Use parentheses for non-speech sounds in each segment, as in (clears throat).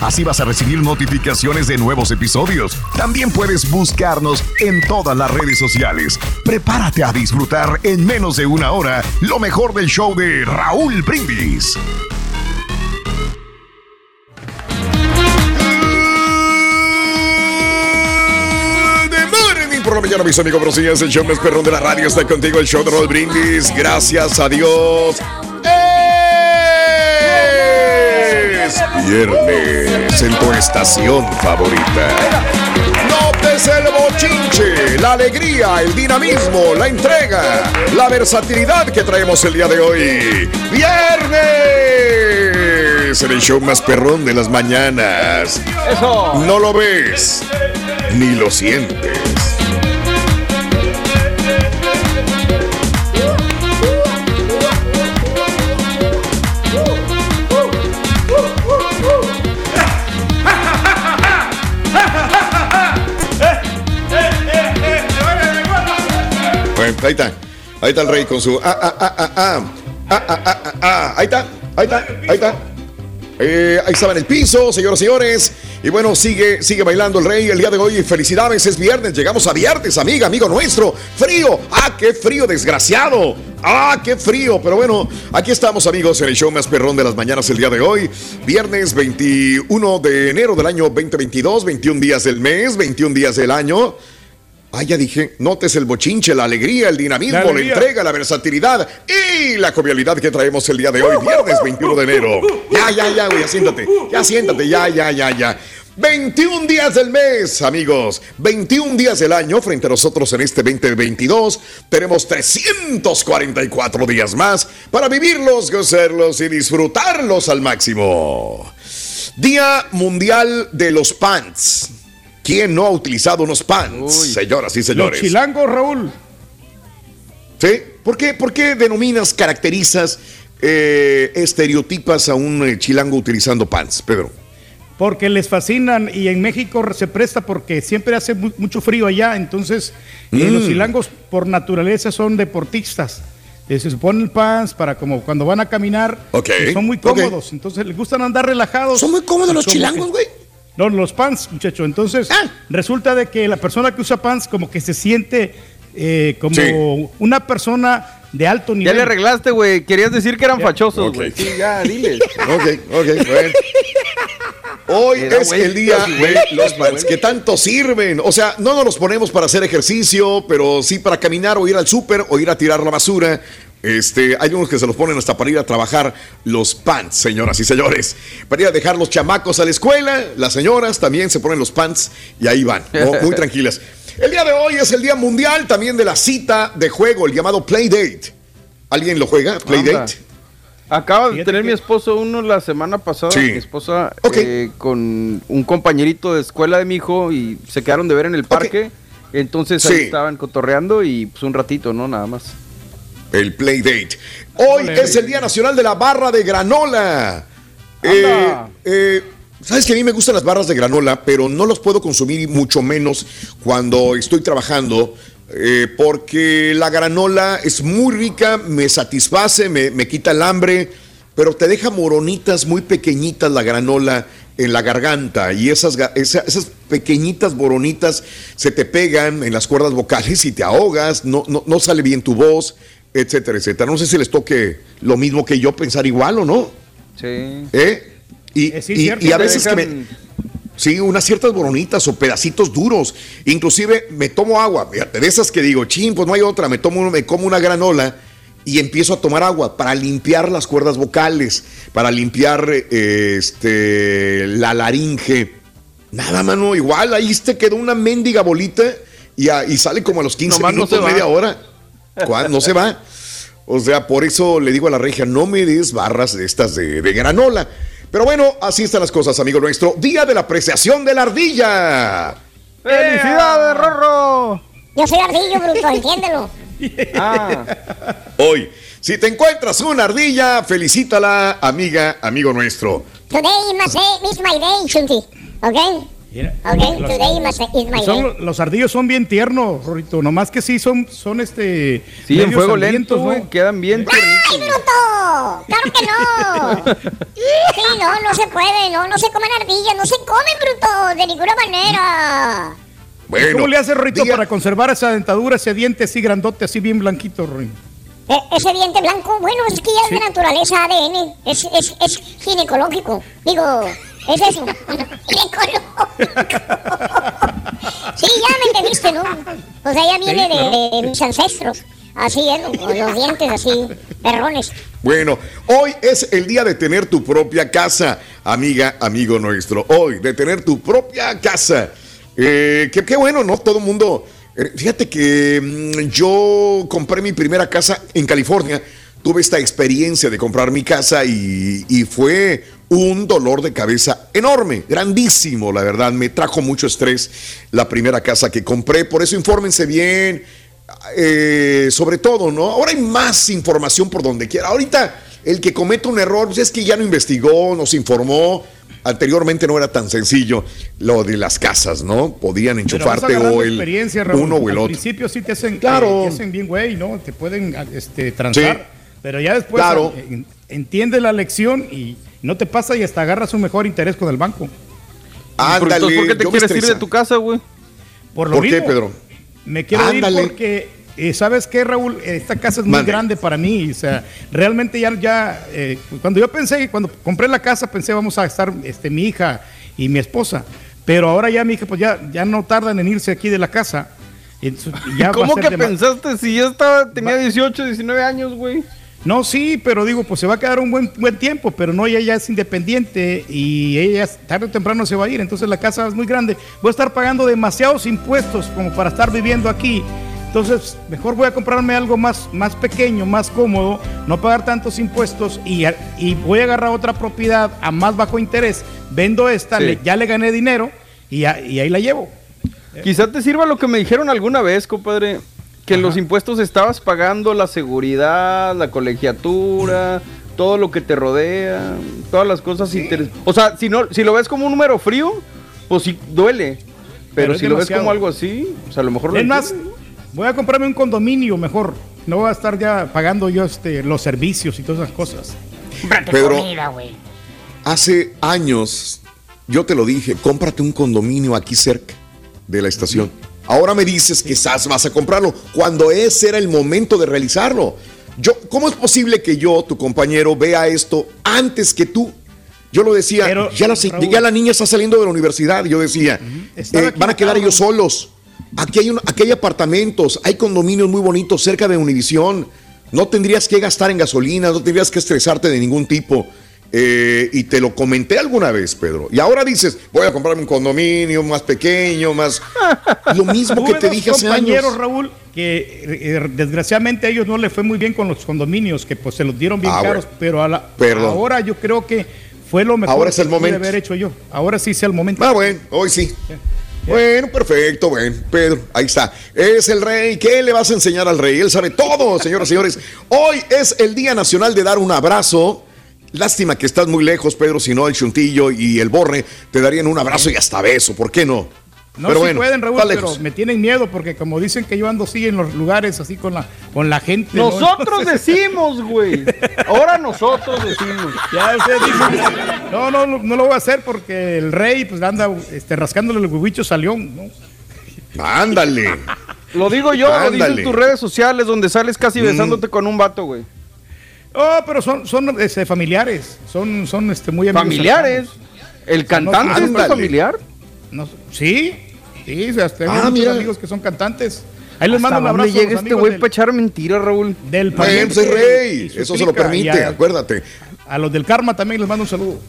Así vas a recibir notificaciones de nuevos episodios. También puedes buscarnos en todas las redes sociales. Prepárate a disfrutar en menos de una hora lo mejor del show de Raúl Brindis. Por la mañana, mis amigos, pero señores, el show más perrón de la radio está contigo, el show de Raúl Brindis. Gracias a Dios. Es viernes en tu estación favorita. Notes el bochinche, la alegría, el dinamismo, la entrega, la versatilidad que traemos el día de hoy. ¡Viernes! En el show más perrón de las mañanas. Eso. No lo ves, ni lo sientes. Ahí está. Ahí está el rey con su. Ah, ah, ah, ah, ah. Ah, ah, ah, ah, ah. Ahí está. Ahí está. Ahí está. Eh, ahí estaba en el piso, señoras señores. Y bueno, sigue, sigue bailando el rey el día de hoy. Felicidades, es viernes. Llegamos a viernes, amiga, amigo nuestro. Frío. Ah, qué frío, desgraciado. Ah, qué frío. Pero bueno, aquí estamos, amigos, en el show más perrón de las mañanas el día de hoy. Viernes 21 de enero del año 2022, 21 días del mes, 21 días del año. Ah, ya dije, notes el bochinche, la alegría, el dinamismo, La entrega, la versatilidad y la jovialidad que traemos el día de hoy, viernes 21 de enero. Ya, ya, ya, güey, siéntate, ya siéntate, ya, ya, ya, ya. 21 días del mes, amigos. 21 días del año frente a nosotros en este 2022. Tenemos 344 días más para vivirlos, gozarlos y disfrutarlos al máximo. Día Mundial de los Pants. ¿Quién no ha utilizado unos pants? Señoras y Los señores. chilangos, Raúl. ¿Sí? ¿Por qué, por qué denominas, caracterizas, eh, estereotipas a un eh, chilango utilizando pants, Pedro? Porque les fascinan y en México se presta porque siempre hace mu- mucho frío allá. Entonces, eh, Mm. los chilangos por naturaleza son deportistas. Eh, se ponen pants para como cuando van a caminar. Son muy cómodos. Entonces, les gustan andar relajados. ¿Son muy cómodos los chilangos, güey? No, los pants, muchacho. Entonces, resulta de que la persona que usa pants como que se siente eh, como Sí. una persona de alto Ya nivel. le arreglaste, güey. Querías decir que eran fachosos, Ok. güey. Sí, ya, dile. Ok, ok, bueno. Hoy es el día de güey. los pants que tanto sirven. O sea, no nos los ponemos para hacer ejercicio, pero sí para caminar o ir al súper o ir a tirar la basura. Este, hay unos que se los ponen hasta para ir a trabajar los pants, señoras y señores. Para ir a dejar los chamacos a la escuela, las señoras también se ponen los pants y ahí van, ¿no? (laughs) muy tranquilas. El día de hoy es el día mundial también de la cita de juego, el llamado Playdate. ¿Alguien lo juega? Playdate. Acaba de tener mi esposo uno la semana pasada, Sí. mi esposa Ok. eh, con un compañerito de escuela de mi hijo y se quedaron de ver en el parque. Entonces ahí Sí. estaban cotorreando y pues un ratito, ¿no? Nada más. El Playdate. Hoy es el Día Nacional de la Barra de Granola. Eh, eh, Sabes que a mí me gustan las barras de granola, pero no los puedo consumir mucho menos cuando estoy trabajando, eh, porque la granola es muy rica, me satisface, me, me quita el hambre, pero te deja moronitas muy pequeñitas la granola en la garganta y esas pequeñitas moronitas se te pegan en las cuerdas vocales y te ahogas, no, no, no sale bien tu voz, etcétera, etcétera. No sé si les toque lo mismo que yo pensar igual o no. Sí. ¿Eh? Y, sí, y- cierto. y a veces que me... Sí, unas ciertas boronitas o pedacitos duros. Inclusive me tomo agua. Fíjate, de esas que digo, chin, pues no hay otra. Me tomo, me como una granola y empiezo a tomar agua para limpiar las cuerdas vocales, para limpiar eh, este, la laringe. Nada, mano, igual ahí te quedó una mendiga bolita y, a- y sale como a los 15 Nomás no minutos, media hora. ¿Cuándo? No se va. O sea, por eso le digo a la regia, no me des barras de estas de, de granola. Pero bueno, así están las cosas, amigo nuestro. Día de la apreciación de la ardilla. ¡Felicidades, Rorro! Yo soy ardillo, bruto, entiéndelo. (laughs) Ah, Hoy, si te encuentras una ardilla, felicítala, amiga, amigo nuestro. Today is my, is my day, Chunti. ¿Ok? Mira, Ok, los- today is my, is my son- los ardillos son bien tiernos, Rorito. Nomás que sí son, son este. sí, en fuego lento, güey. ¿no? Quedan bien ¡Ay, tiernitos. bruto! ¡Claro que no! (laughs) Sí, no, no se puede, no, no se comen ardillas, no se comen, bruto, de ninguna manera. Bueno, ¿Cómo le hace Rorito para conservar esa dentadura, ese diente así grandote, así bien blanquito, Rorito? E- ese diente blanco, bueno, es que ya es de naturaleza ADN, es, es, es ginecológico. Digo, es eso. Sí, ya me entendiste, ¿no? O sea, ya viene de mis ancestros. Así es, con los dientes así, perrones. Bueno, hoy es el día de tener tu propia casa, amiga, amigo nuestro. Hoy, de tener tu propia casa. Eh, qué, qué bueno, ¿no? Todo el mundo. eh, fíjate que mm, yo compré mi primera casa en California. Tuve esta experiencia de comprar mi casa y, y fue un dolor de cabeza enorme, grandísimo, la verdad. Me trajo mucho estrés la primera casa que compré. Por eso infórmense bien, eh, sobre todo, ¿no? Ahora hay más información por donde quiera. Ahorita el que comete un error, pues es que ya no investigó, no se informó. Anteriormente no era tan sencillo lo de las casas, ¿no? Podían enchufarte o el Raúl. uno o el Al otro. principio sí te hacen, Claro. eh, te hacen bien güey, ¿no? Te pueden este, transar. Sí. Pero ya después Claro. eh, en- entiendes la lección y no te pasa y hasta agarras un mejor interés con el banco. Entonces, ¿Por qué te quieres ir de tu casa, güey? Por lo ¿Por qué, mismo, Pedro? Me quiero Ándale. ir porque, eh, ¿sabes qué, Raúl? Esta casa es muy grande para mí. O sea, realmente ya, ya eh, cuando yo pensé, cuando compré la casa, pensé vamos a estar este, mi hija y mi esposa. Pero ahora ya mi hija, pues ya, ya no tardan en irse aquí de la casa. Entonces, ya (laughs) ¿Cómo que pensaste si ya estaba, tenía 18, 19 años, güey? No, sí, pero digo, pues se va a quedar un buen, buen tiempo, pero no, ella ya es independiente y ella ya tarde o temprano se va a ir, entonces la casa es muy grande. Voy a estar pagando demasiados impuestos como para estar viviendo aquí. Entonces, mejor voy a comprarme algo más, más pequeño, más cómodo, no pagar tantos impuestos y, y voy a agarrar otra propiedad a más bajo interés. Vendo esta, Sí. le- ya le gané dinero y, a- y ahí la llevo. Quizá te sirva lo que me dijeron alguna vez, compadre. Que los impuestos estabas pagando la seguridad, la colegiatura, todo lo que te rodea, todas las cosas interes- O sea, si no, si lo ves como un número frío, pues sí duele. Pero, si lo ves como algo así, pues a lo mejor lo Es más, voy a comprarme un condominio mejor. No voy a estar ya pagando yo este, los servicios y todas esas cosas. Pedro, hace años yo te lo dije, cómprate un condominio aquí cerca de la estación. Ahora me dices que quizás vas a comprarlo cuando ese era el momento de realizarlo. Yo, ¿Cómo es posible que yo, tu compañero, vea esto antes que tú? Yo lo decía, ya, la, ya, la, niña está saliendo de la universidad. Yo decía, eh, van a quedar ellos solos. Aquí hay, un, aquí hay apartamentos, hay condominios muy bonitos cerca de Univisión. No tendrías que gastar en gasolina, no tendrías que estresarte de ningún tipo. Eh, y te lo comenté alguna vez, Pedro. Y ahora dices, voy a comprarme un condominio más pequeño, más... (laughs) Lo mismo que te dije hace años. Raúl, que eh, desgraciadamente a ellos no le fue muy bien con los condominios, que pues se los dieron bien ah, caros, pero a la, ahora yo creo que fue lo mejor ahora es el momento. haber hecho yo. Ahora sí es el momento. Ah, bueno, hoy sí. Bueno, perfecto, bueno, Pedro, ahí está. Es el rey. ¿Qué le vas a enseñar al rey? Él sabe todo, señoras y señores. Hoy es el Día Nacional de dar un abrazo Lástima que estás muy lejos, Pedro, si no el Chuntillo y el Borre te darían un abrazo y hasta beso, ¿por qué no? No, pero pueden, Raúl, pero me tienen miedo porque como dicen que yo ando así en los lugares así con la, con la gente. Nosotros decimos, güey. Ahora nosotros decimos. (laughs) Ya sé, no, no, no lo voy a hacer porque el rey pues anda este, rascándole los huevichos a León, ¿no? Ándale. lo digo yo, lo dices en tus redes sociales donde sales casi mm. besándote con un vato, güey. Oh, pero son, son este, familiares. Son, son este, muy amigos. ¿Familiares? ¿El cantante es familiar? No, sí, sí, o sea, tengo ah, muchos amigos que son cantantes. Ahí les mando un abrazo. llega este güey para echar mentiras, Raúl? Del país. rey. Eso se lo permite, acuérdate. A los del Karma también les mando un saludo.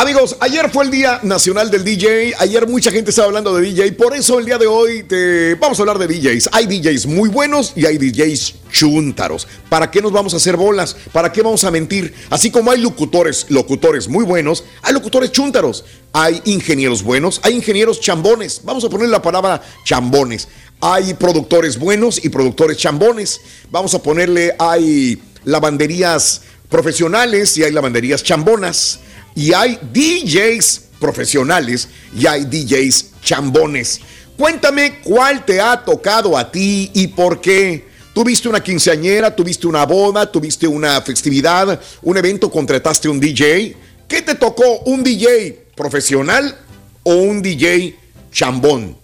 Amigos, ayer fue el Día Nacional del DJ. Ayer mucha gente estaba hablando de DJ. Por eso el día de hoy te vamos a hablar de DJs. Hay DJs muy buenos y hay DJs chúntaros. ¿Para qué nos vamos a hacer bolas? ¿Para qué vamos a mentir? Así como hay locutores, locutores muy buenos, hay locutores chúntaros. Hay ingenieros buenos, hay ingenieros chambones. Vamos a poner la palabra chambones. Hay productores buenos y productores chambones. Vamos a ponerle, hay lavanderías profesionales y hay lavanderías chambonas y hay DJs profesionales y hay DJs chambones. Cuéntame cuál te ha tocado a ti y por qué. ¿Tuviste una quinceañera? ¿Tuviste una boda? ¿Tuviste una festividad? ¿Un evento? ¿Contrataste un DJ? ¿Qué te tocó? ¿Un DJ profesional o un DJ chambón?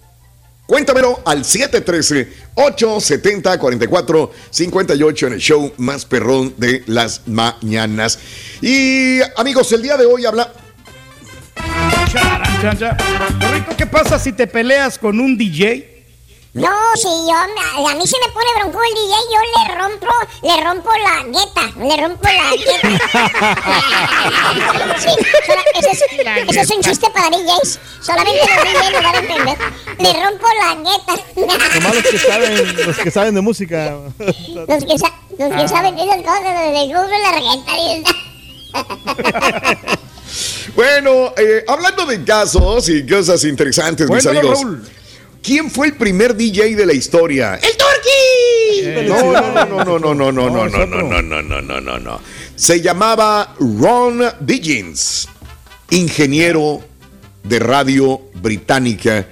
Cuéntamelo al 713-870-4458 en el show más perrón de las mañanas. Y amigos, el día de hoy habla... ¿qué pasa si te peleas con un DJ? No, si yo, a mí se me pone bronco el DJ, yo le rompo, le rompo la gueta, le rompo la gueta. (laughs) sí, ese, es, ese, es, un chiste para DJs, solamente los DJs lo van a entender. Le rompo la gueta. Nomás los que saben, los que saben de música. los que, sa los que saben de esas cosas, le rompo la gueta. bueno, eh, hablando de casos y cosas interesantes, mis amigos. Raúl. ¿Quién fue el primer DJ de la historia? ¡El Turkey! No, no, no, no, no, no, no, no, no, no, no, no, no, no, no, no. Se llamaba Ron Diggins, ingeniero de radio británica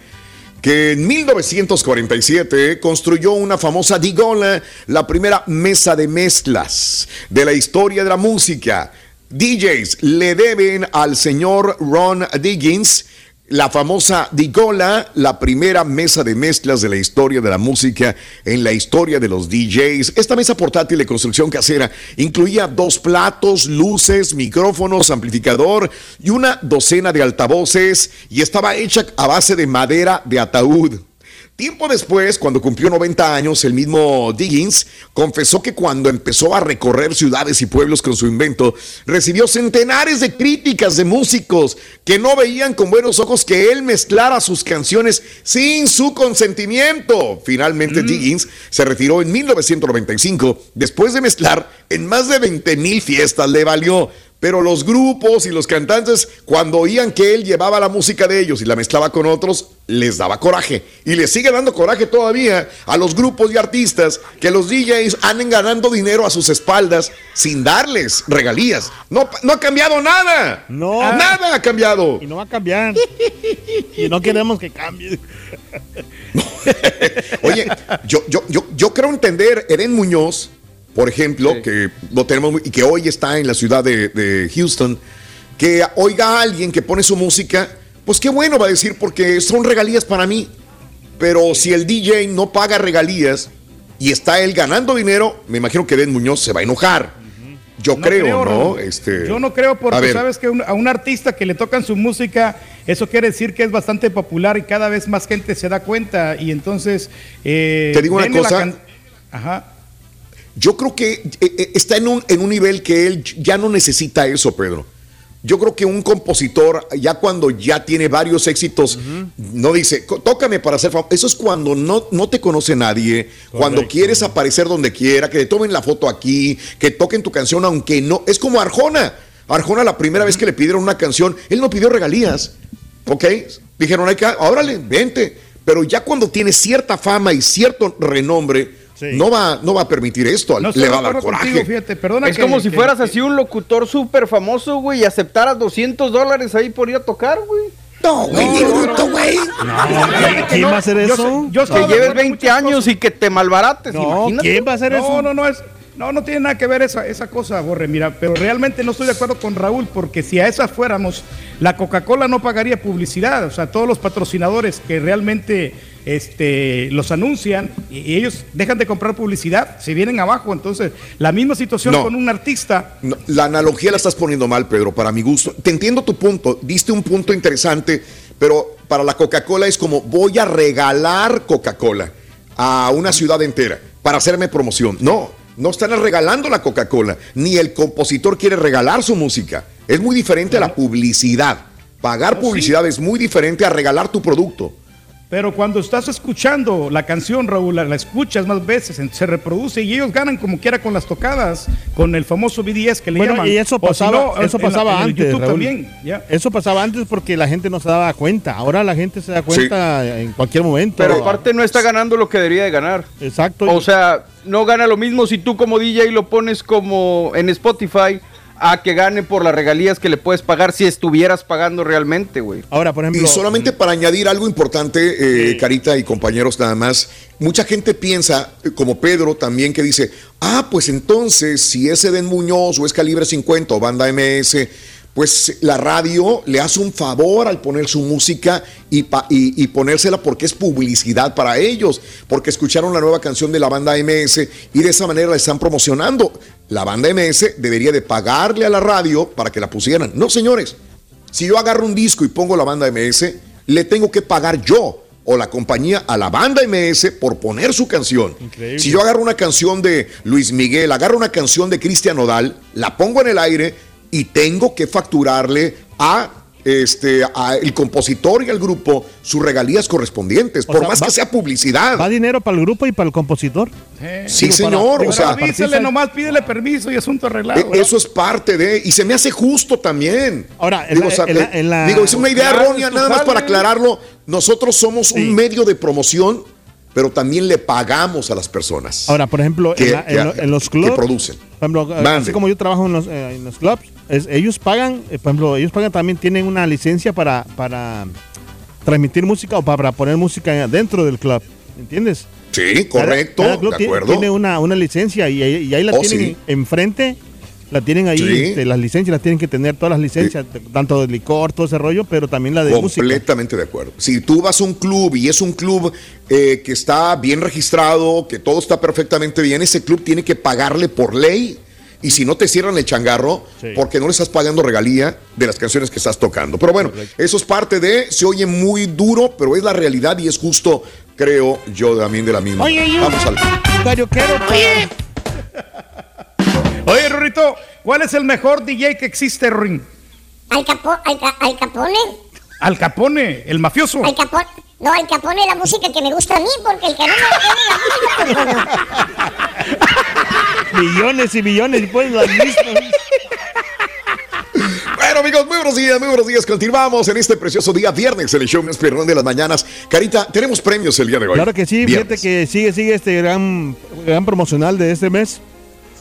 que en 1947 construyó una famosa Digola, la primera mesa de mezclas de la historia de la música. DJs le deben al señor Ron Diggins la famosa Digola, la primera mesa de mezclas de la historia de la música en la historia de los DJs. Esta mesa portátil de construcción casera incluía dos platos, luces, micrófonos, amplificador y una docena de altavoces y estaba hecha a base de madera de ataúd. Tiempo después, cuando cumplió 90 años, el mismo Diggins confesó que cuando empezó a recorrer ciudades y pueblos con su invento, recibió centenares de críticas de músicos que no veían con buenos ojos que él mezclara sus canciones sin su consentimiento. Finalmente, mm. Diggins se retiró en 1995 después de mezclar en más de 20 mil fiestas. Le valió pero los grupos y los cantantes, cuando oían que él llevaba la música de ellos y la mezclaba con otros, les daba coraje. Y les sigue dando coraje todavía a los grupos y artistas que los DJs anden ganando dinero a sus espaldas sin darles regalías. No, no ha cambiado nada. No. Nada ha cambiado. Y no va a cambiar. y no queremos que cambie. (laughs) Oye, yo, yo, yo, yo creo entender, Eren Muñoz por ejemplo, que lo tenemos y que hoy está en la ciudad de, Houston, que oiga a alguien que pone su música, pues qué bueno va a decir, porque son regalías para mí. Pero si el DJ no paga regalías y está él ganando dinero, me imagino que Ben Muñoz se va a enojar. Yo creo, ¿no? Este, Yo no creo porque sabes que un- a un artista que le tocan su música, eso quiere decir que es bastante popular y cada vez más gente se da cuenta y entonces... eh, Te digo una cosa. can- Ajá. Yo creo que eh, eh, está en un, en un nivel que él ya no necesita eso, Pedro. Yo creo que un compositor, ya cuando ya tiene varios éxitos, no dice, "Co- tócame para ser famoso. Eso es cuando no, no te conoce nadie, cuando quieres aparecer donde quiera, que te tomen la foto aquí, que toquen tu canción, aunque no. Es como Arjona. Arjona, la primera vez que le pidieron una canción, él no pidió regalías. ¿Ok? Dijeron, hay que, órale, vente. Pero ya cuando tiene cierta fama y cierto renombre, no, va, no va a permitir esto. No le va a dar coraje. contigo, fíjate, perdona es que- como si que- fueras que- así un locutor súper famoso, güey, y aceptaras 200 dólares ahí por ir a tocar, güey. No, güey, ni bruto, güey. ¿quién va a hacer Yo eso? sé- yo que lleves acuerdo en 20 años y que te malbarates, imagínate. no, No, no, es, no, no tiene nada que ver esa, esa cosa, Borre, mira, pero realmente no estoy de acuerdo con Raúl, porque si a esa fuéramos, la Coca-Cola no pagaría publicidad, o sea, todos los patrocinadores que realmente este, los anuncian y, y ellos dejan de comprar publicidad, se vienen abajo, entonces la misma situación No. con un artista. No, la analogía la estás poniendo mal, Pedro, para mi gusto. Te entiendo tu punto, diste un punto interesante, pero para la Coca-Cola es como voy a regalar Coca-Cola a una ciudad entera para hacerme promoción. No, no están regalando la Coca-Cola, ni el compositor quiere regalar su música. Es muy diferente a la publicidad. Pagar publicidad es muy diferente a regalar tu producto. Pero cuando estás escuchando la canción, Raúl, la, la escuchas más veces, se reproduce y ellos ganan como quiera con las tocadas, con el famoso BDS que le Bueno, llaman. y eso O si pasaba, no, eso en la- pasaba en antes. Raúl. también. Eso pasaba antes porque la gente no se daba cuenta. Ahora la gente se da cuenta en cualquier momento. Pero aparte no está ganando lo que debería de ganar. Exacto. O sea, no gana lo mismo si tú como DJ lo pones como en Spotify a que gane por las regalías que le puedes pagar si estuvieras pagando realmente, güey. Ahora, por Y solamente para añadir algo importante, eh, Carita y compañeros, nada más, mucha gente piensa, eh, como Pedro también, que dice, ah, pues entonces, si es Eden Muñoz o es Calibre 50 o Banda MS, pues la radio le hace un favor al poner su música y, pa- y- y ponérsela porque es publicidad para ellos, porque escucharon la nueva canción de la banda MS y de esa manera la están promocionando. La banda MS debería de pagarle a la radio para que la pusieran. No, señores, si yo agarro un disco y pongo la banda MS, le tengo que pagar yo o la compañía a la banda MS por poner su canción. Increíble. Si yo agarro una canción de Luis Miguel, agarro una canción de Cristian Nodal, la pongo en el aire y tengo que facturarle a este a el compositor y al grupo sus regalías correspondientes, O por sea, más va- que sea publicidad. Va dinero para el grupo y para el compositor. Sí, señor, o sea, Avísale nomás, pídele permiso y asunto arreglado. E- Eso es parte de, y se me hace justo también. Ahora, digo, la- o sea, en la- eh, la- digo, es una idea errónea, nada más para aclararlo. Nosotros somos un medio de promoción, pero también le pagamos a las personas. Ahora, por ejemplo, que- en, la- que- en lo- en los que clubs. producen. Por ejemplo, así como yo trabajo en los, eh, en los clubs, es- ellos pagan, eh, por ejemplo, ellos pagan también, tienen una licencia para, para transmitir música o para poner música dentro del club. ¿Entiendes? Sí, correcto, Cada- cada club de acuerdo. Tiene una, una licencia y, ahí- y ahí la Oh, tienen sí. enfrente. La tienen ahí, Sí. este, las licencias las tienen que tener, todas las licencias, t- tanto de licor, todo ese rollo, pero también la de música. Completamente de acuerdo. Si tú vas a un club y es un club eh, que está bien registrado, que todo está perfectamente bien, ese club tiene que pagarle por ley. Y si no te cierran el changarro, Sí. porque no le estás pagando regalía de las canciones que estás tocando. Pero bueno, eso es parte de, se oye muy duro, pero es la realidad y es justo, creo yo también de la misma. Oye, Vamos al... Oye. (laughs) Oye, Rorito, ¿cuál es el mejor DJ que existe, Rin? Al, capo, al, al Capone. Al Capone, el mafioso. Al Capone. No, al Capone la música que me gusta a mí, porque el que no me la música, (laughs) millones y millones, y pues las mismas. (laughs) Bueno, amigos, muy buenos días, muy buenos días. Continuamos en este precioso día, viernes, en el show más perrón de las mañanas. Carita, tenemos premios el día de hoy. Claro que sí, Viernes. fíjate que sigue, sigue este gran, gran promocional de este mes,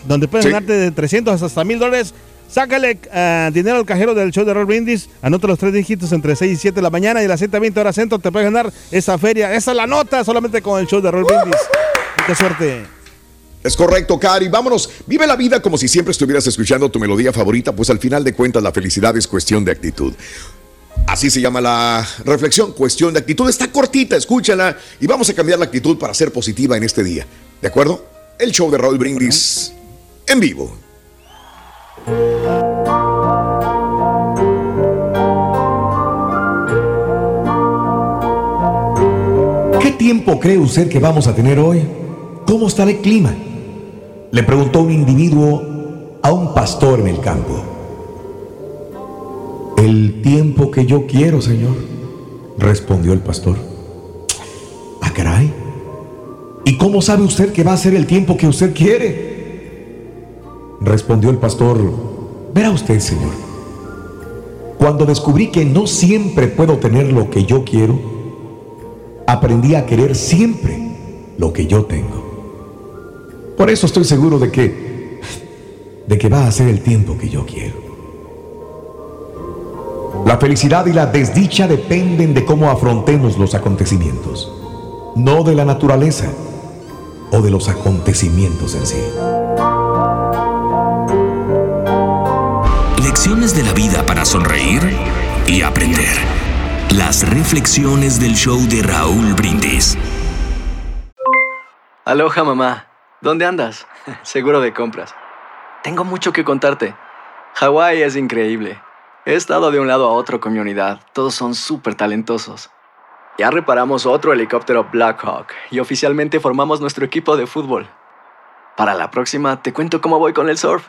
donde puedes Sí. ganarte de 300 hasta 1000 dólares. Sácale ah, dinero al cajero del show de Roll Brindis, anota los tres dígitos entre 6 y 7 de la mañana y a las 7.20 horas centro te puedes ganar esa feria. Esa es la nota solamente con el show de Roll Brindis. Qué suerte. Es correcto, Cari. Vámonos. Vive la vida como si siempre estuvieras escuchando tu melodía favorita, pues al final de cuentas la felicidad es cuestión de actitud. Así se llama la reflexión, cuestión de actitud. Está cortita, escúchala y vamos a cambiar la actitud para ser positiva en este día. ¿De acuerdo? El show de Raúl Brindis en vivo. ¿Qué tiempo cree usted que vamos a tener hoy? ¿Cómo estará el clima? Le preguntó un individuo a un pastor en el campo. El tiempo que yo quiero, Señor, respondió el pastor. Ah, caray. ¿Y cómo sabe usted que va a ser el tiempo que usted quiere? Respondió el pastor. Verá usted, Señor. Cuando descubrí que no siempre puedo tener lo que yo quiero, aprendí a querer siempre lo que yo tengo. Por eso estoy seguro de que de que va a ser el tiempo que yo quiero. La felicidad y la desdicha dependen de cómo afrontemos los acontecimientos, no de la naturaleza o de los acontecimientos en sí. De la vida para sonreír y aprender. Las reflexiones del show de Raúl Brindis. Aloha mamá, ¿dónde andas? (laughs) Seguro de compras. Tengo mucho que contarte. Hawái es increíble. He estado de un lado a otro con mi unidad. Todos son súper talentosos. Ya reparamos otro helicóptero Blackhawk y oficialmente formamos nuestro equipo de fútbol. Para la próxima te cuento cómo voy con el surf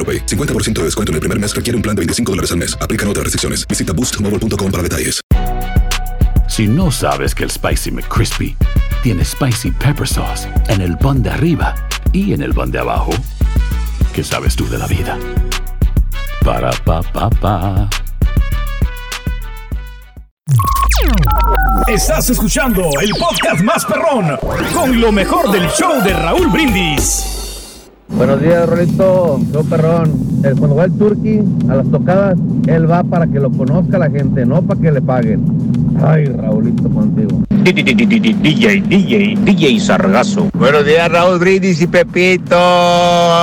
AroPay. 50% de descuento en el primer mes requiere un plan de 25 dólares al mes. Aplican otras restricciones. Visita boostmobile.com para detalles. Si no sabes que el Spicy McCrispy tiene Spicy Pepper Sauce en el pan de arriba y en el pan de abajo, ¿qué sabes tú de la vida? Para, pa, pa, pa. Estás escuchando el podcast más perrón con lo mejor del show de Raúl Brindis. Buenos días, Rolito. Yo, perrón. El, cuando va el a las tocadas, él va para que lo conozca la gente, no para que le paguen. Ay, Raulito, contigo. DJ, DJ, DJ Sargazo. Buenos días, Raúl Brindis y Pepito.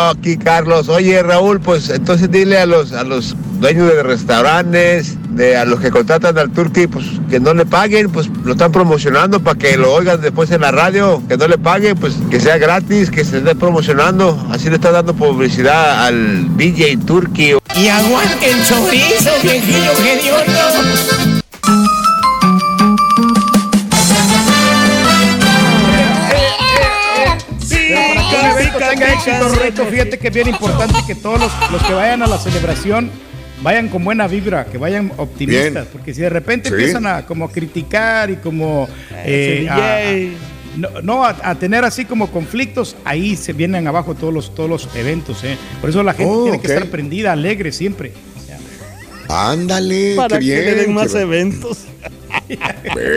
Aquí Carlos. Oye, Raúl, pues entonces dile a los, a los dueños de restaurantes, de a los que contratan al turqui, pues que no le paguen, pues lo están promocionando para que lo oigan después en la radio, que no le paguen, pues que sea gratis, que se esté promocionando. Así le está dando publicidad al DJ Turqui. Y aguante el chorizo, viejillo hediondo. Pero para tenga éxito, Rolito, fíjate que es bien importante que todos los, los que vayan a la celebración vayan con buena vibra, que vayan optimistas, Bien. porque si de repente Sí. empiezan a como criticar y como Ese eh, a- no, no, a, a tener así como conflictos, ahí se vienen abajo todos los todos los eventos, ¿eh? Por eso la gente Oh, tiene que estar prendida, alegre siempre. Ándale, Para qué que bien. le den más eventos.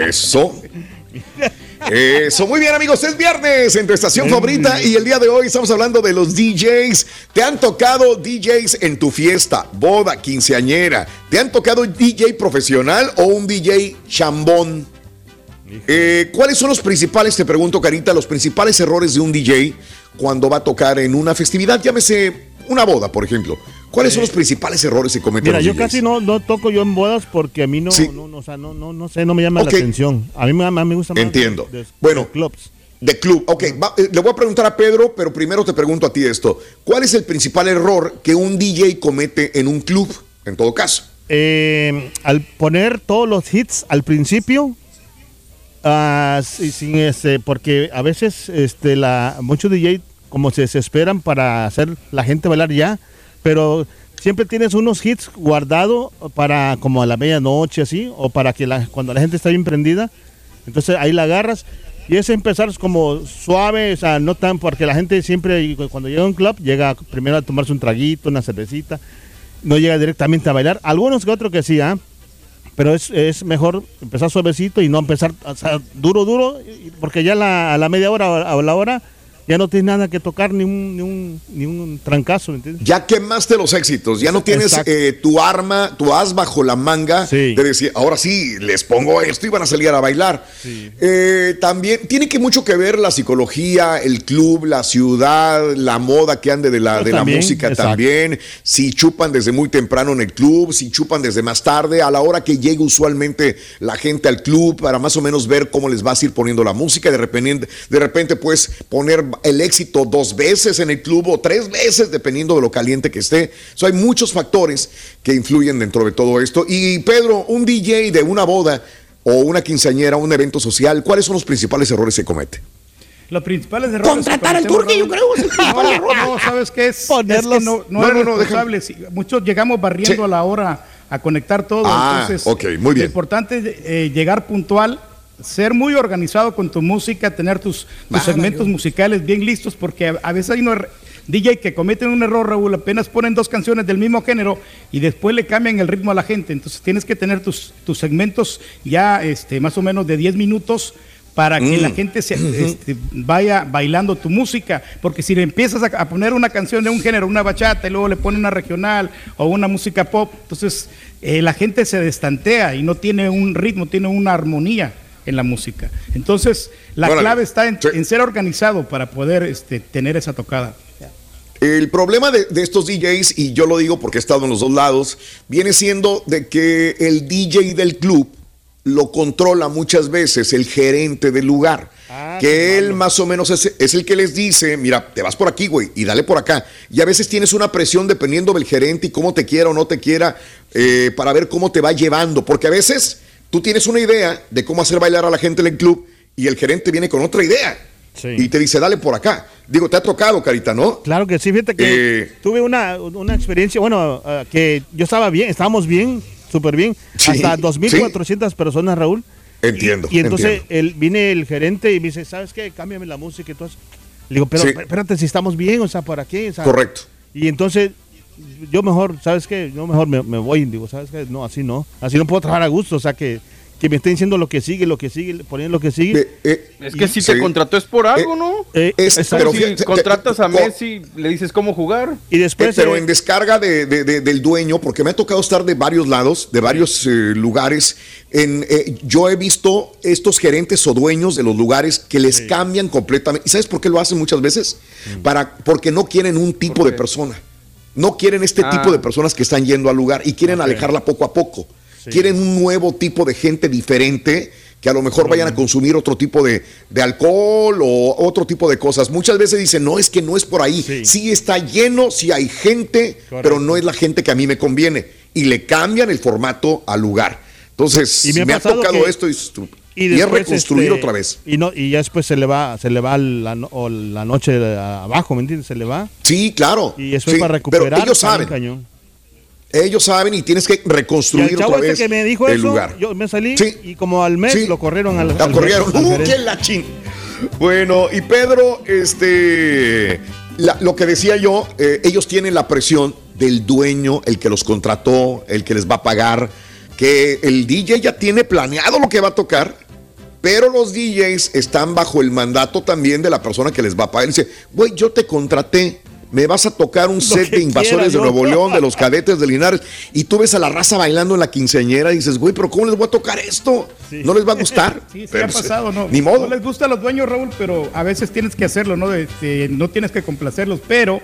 Eso. (laughs) Eso, muy bien amigos, es viernes en tu estación Mm. favorita y el día de hoy estamos hablando de los DJs. ¿Te han tocado DJs en tu fiesta, boda, quinceañera? ¿Te han tocado DJ profesional o un DJ chambón? Eh, ¿Cuáles son los principales, te pregunto Carita, los principales errores de un DJ cuando va a tocar en una festividad? Llámese una boda, por ejemplo. ¿Cuáles son los principales errores que cometen Mira, los yo DJs? casi no, no toco yo en bodas porque a mí no, no, no, o sea, no, no, no sé, no me llama Ok. la atención. A mí me, me gusta más. Entiendo. de- de- bueno, clubs. De club. Ok, va, eh, le voy a preguntar a Pedro, pero primero te pregunto a ti esto. ¿Cuál es el principal error que un DJ comete en un club, en todo caso? Eh, al poner todos los hits al principio, ah, sí, sin este, porque a veces este, la, muchos DJ como se desesperan para hacer la gente bailar ya, pero siempre tienes unos hits guardados para como a la medianoche así, o para que la, cuando la gente está bien prendida, entonces ahí la agarras. Y es empezar como suave, o sea, no tan, porque la gente siempre, cuando llega a un club, llega primero a tomarse un traguito, una cervecita, no llega directamente a bailar. Algunos que otros que sí, ¿ah? Pero es, es mejor empezar suavecito y no empezar o sea, duro, duro, porque ya la- a la media hora o a la hora ya no tienes nada que tocar, ni un, ni un, ni un trancazo, ¿me entiendes? Ya quemaste los éxitos, ya no tienes eh, tu arma, tu as bajo la manga de decir, ahora sí, les pongo esto y van a salir a bailar. Eh, también tiene que mucho que ver la psicología, el club, la ciudad, la moda que ande de la, Pues de la música exacto. también. Si chupan desde muy temprano en el club, si chupan desde más tarde, a la hora que llega usualmente la gente al club para más o menos ver cómo les vas a ir poniendo la música. De repente, de repente puedes poner el éxito dos veces en el club o tres veces, dependiendo de lo caliente que esté. So, hay muchos factores que influyen dentro de todo esto. Y Pedro, un DJ de una boda o una quinceañera, un evento social, ¿cuáles son los principales errores que comete? Los principales errores. Contratar al Turqui, yo creo, es el principal no, error. No, ¿sabes qué es? Ponerlos- Es que no, no, No, es no, no, responsable. Muchos llegamos barriendo Sí. a la hora a conectar todo. Ah, entonces, ok, muy bien. Lo importante es eh, llegar puntual, ser muy organizado con tu música, tener tus, segmentos musicales bien listos, porque a, a veces hay unos DJ que cometen un error, Raúl, apenas ponen dos canciones del mismo género y después le cambian el ritmo a la gente. Entonces tienes que tener tus, tus segmentos ya este, más o menos de 10 minutos para que Mm. la gente se, este, vaya bailando tu música, porque si le empiezas a, a poner una canción de un género, una bachata, y luego le pones una regional o una música pop, entonces eh, la gente se destantea y no tiene un ritmo, tiene una armonía en la música. Entonces, la Órale. clave está en, en ser organizado para poder este, tener esa tocada. El problema de, de estos DJs, y yo lo digo porque he estado en los dos lados, viene siendo de que el DJ del club lo controla muchas veces el gerente del lugar. que él más o menos es, es el que les dice, mira, te vas por aquí, güey, y dale por acá. Y a veces tienes una presión dependiendo del gerente y cómo te quiera o no te quiera, eh, para ver cómo te va llevando. Porque a veces tú tienes una idea de cómo hacer bailar a la gente en el club y el gerente viene con otra idea. Y te dice, dale por acá. Digo, te ha tocado, Carita, ¿no? Claro que sí, fíjate que Eh, tuve una, una experiencia, bueno, eh, que yo estaba bien, estábamos bien, súper bien, Sí, hasta 2.400 personas, Raúl. Entiendo. Y entonces entiendo. el, viene el gerente y me dice, ¿sabes qué? Cámbiame la música y todo eso. Le digo, pero Sí. espérate, si estamos bien, o sea, ¿por aquí? O sea, Correcto. Y entonces yo mejor, ¿sabes qué? Yo mejor me, me voy, digo, ¿sabes qué? No, así no. Así no puedo trabajar a gusto, o sea, que, que me estén diciendo lo que sigue, lo que sigue, poniendo lo que sigue. Es que si te contrató es por algo, ¿no? Eh, es- Es pero si fíjate- contratas a Messi, le dices cómo jugar. Y Eh, pero en descarga de- de- de- del dueño, porque me ha tocado estar de varios lados, de varios eh, lugares. En, eh, yo he visto estos gerentes o dueños de los lugares que les cambian completamente. ¿Y sabes por qué lo hacen muchas veces? Mm. Para, porque no quieren un tipo de persona. No quieren este Ah. tipo de personas que están yendo al lugar y quieren alejarla poco a poco. Quieren un nuevo tipo de gente diferente que a lo mejor vayan a consumir otro tipo de, de alcohol o otro tipo de cosas. Muchas veces dicen, no, es que no es por ahí. Sí, está lleno, sí hay gente, pero no es la gente que a mí me conviene. Y le cambian el formato al lugar. Entonces, Y me, me ha tocado que- esto y, y, y es reconstruir este, otra vez. Y no y ya después se le va se le va la, no- o la noche abajo, ¿me entiendes? Se le va. Sí, claro. Y después Sí, para pero recuperar. ellos está bien saben. cañón. Ellos saben y tienes que Y reconstruir chavo otra este vez que me dijo el eso, lugar. yo me salí y como al mes Sí. lo corrieron al, La al- corrieron. al ¡Uh, qué la chin! Bueno, y Pedro, este, la- lo que decía yo, eh, ellos tienen la presión del dueño, el que los contrató, el que les va a pagar, que el DJ ya tiene planeado lo que va a tocar, pero los DJs están bajo el mandato también de la persona que les va a pagar. Dice, güey, yo te contraté. Me vas a tocar un set de invasores quiera de. Nuevo León, de los (laughs) cadetes de Linares, y tú ves a la raza bailando en la quinceañera y dices, güey, pero ¿cómo les voy a tocar esto? ¿No les va a gustar? (laughs) Sí, sí Pero, ha pasado, ¿no? Ni modo. No les gusta a los dueños, Raúl, pero a veces tienes que hacerlo, ¿no? De- de- no tienes que complacerlos, pero,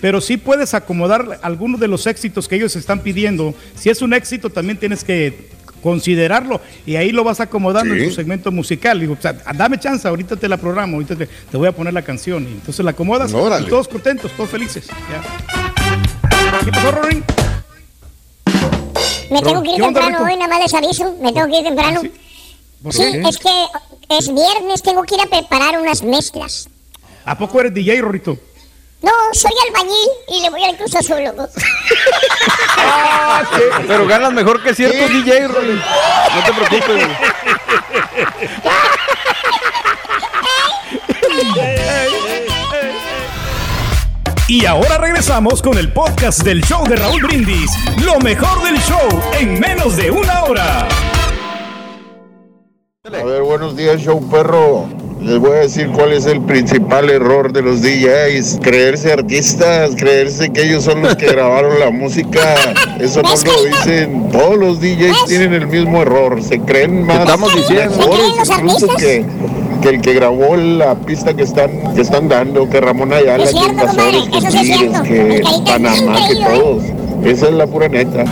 pero sí puedes acomodar algunos de los éxitos que ellos están pidiendo. Si es un éxito, también tienes que considerarlo y ahí lo vas acomodando Sí. en tu segmento musical. Digo, o sea, dame chance, ahorita te la programo, ahorita te, te voy a poner la canción. Y entonces la acomodas Órale. y todos contentos, todos felices. Ya. ¿Qué pasó, Rorín? Me tengo que ir ¿Qué onda, temprano hoy, nada más les aviso. Me tengo que ir temprano. ¿Por Sí, qué? es que es viernes, tengo que ir a preparar unas mezclas. ¿A poco eres DJ, Rorito? No, soy albañil y le voy al Cruz Azul, loco. Pero ganas mejor que ciertos DJ, Rolly. No te preocupes. güey. Y ahora regresamos con el podcast del show de Raúl Brindis. Lo mejor del show en menos de una hora. A ver, buenos días, show perro. Les voy a decir cuál es el principal error de los DJs. Creerse artistas, creerse que ellos son los que (laughs) grabaron la música. Eso no lo dicen. Todos los DJs tienen el mismo error. Se creen más estamos diciendo? mejores incluso que, que el que grabó la pista que están, que están dando, que Ramón Ayala, Es que Invasores, que Tigres, que Panamá, que ¿eh? todos. Esa es la pura neta.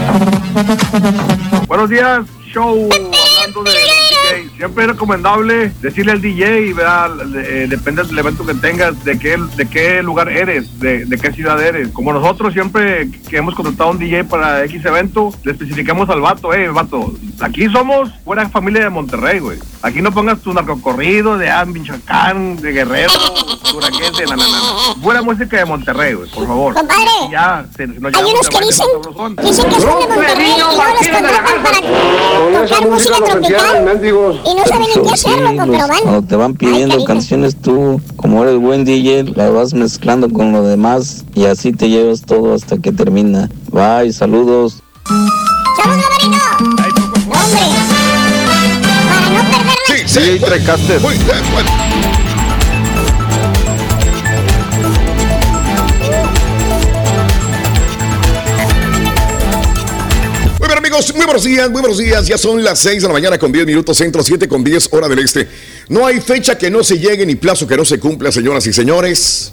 Buenos días, show. Hablando de Siempre es recomendable decirle al DJ. Eh, depende del evento que tengas, de qué, de qué lugar eres, de, de qué ciudad eres. Como nosotros siempre que hemos contratado a un DJ para X evento, le especificamos al vato, eh, vato, aquí somos buena familia de Monterrey, güey. Aquí no pongas tu narcocorrido de ah, Michoacán, de Guerrero, Duraquete, no, no, no. Buena música de Monterrey, güey, por favor. Compadre, Y ya, se, nos Hay llevamos unos de que baile dicen, dicen que son de Monterrey y luego los contratan para tocar música tropical y no saben ni qué hacer, loco, pero van. Cuando te van pidiendo canciones tú, como eres buen DJ, las vas mezclando con lo demás y así te llevas todo hasta que termina. Bye, saludos. ¡Saludos, Gabarino! ¡Hombre! Para no perderme. Sí, sí. Amigos, muy buenos días, muy buenos días. Ya son las 6 de la mañana con 10 minutos, centro 7 con 10 hora del este. No hay fecha que no se llegue ni plazo que no se cumpla, señoras y señores.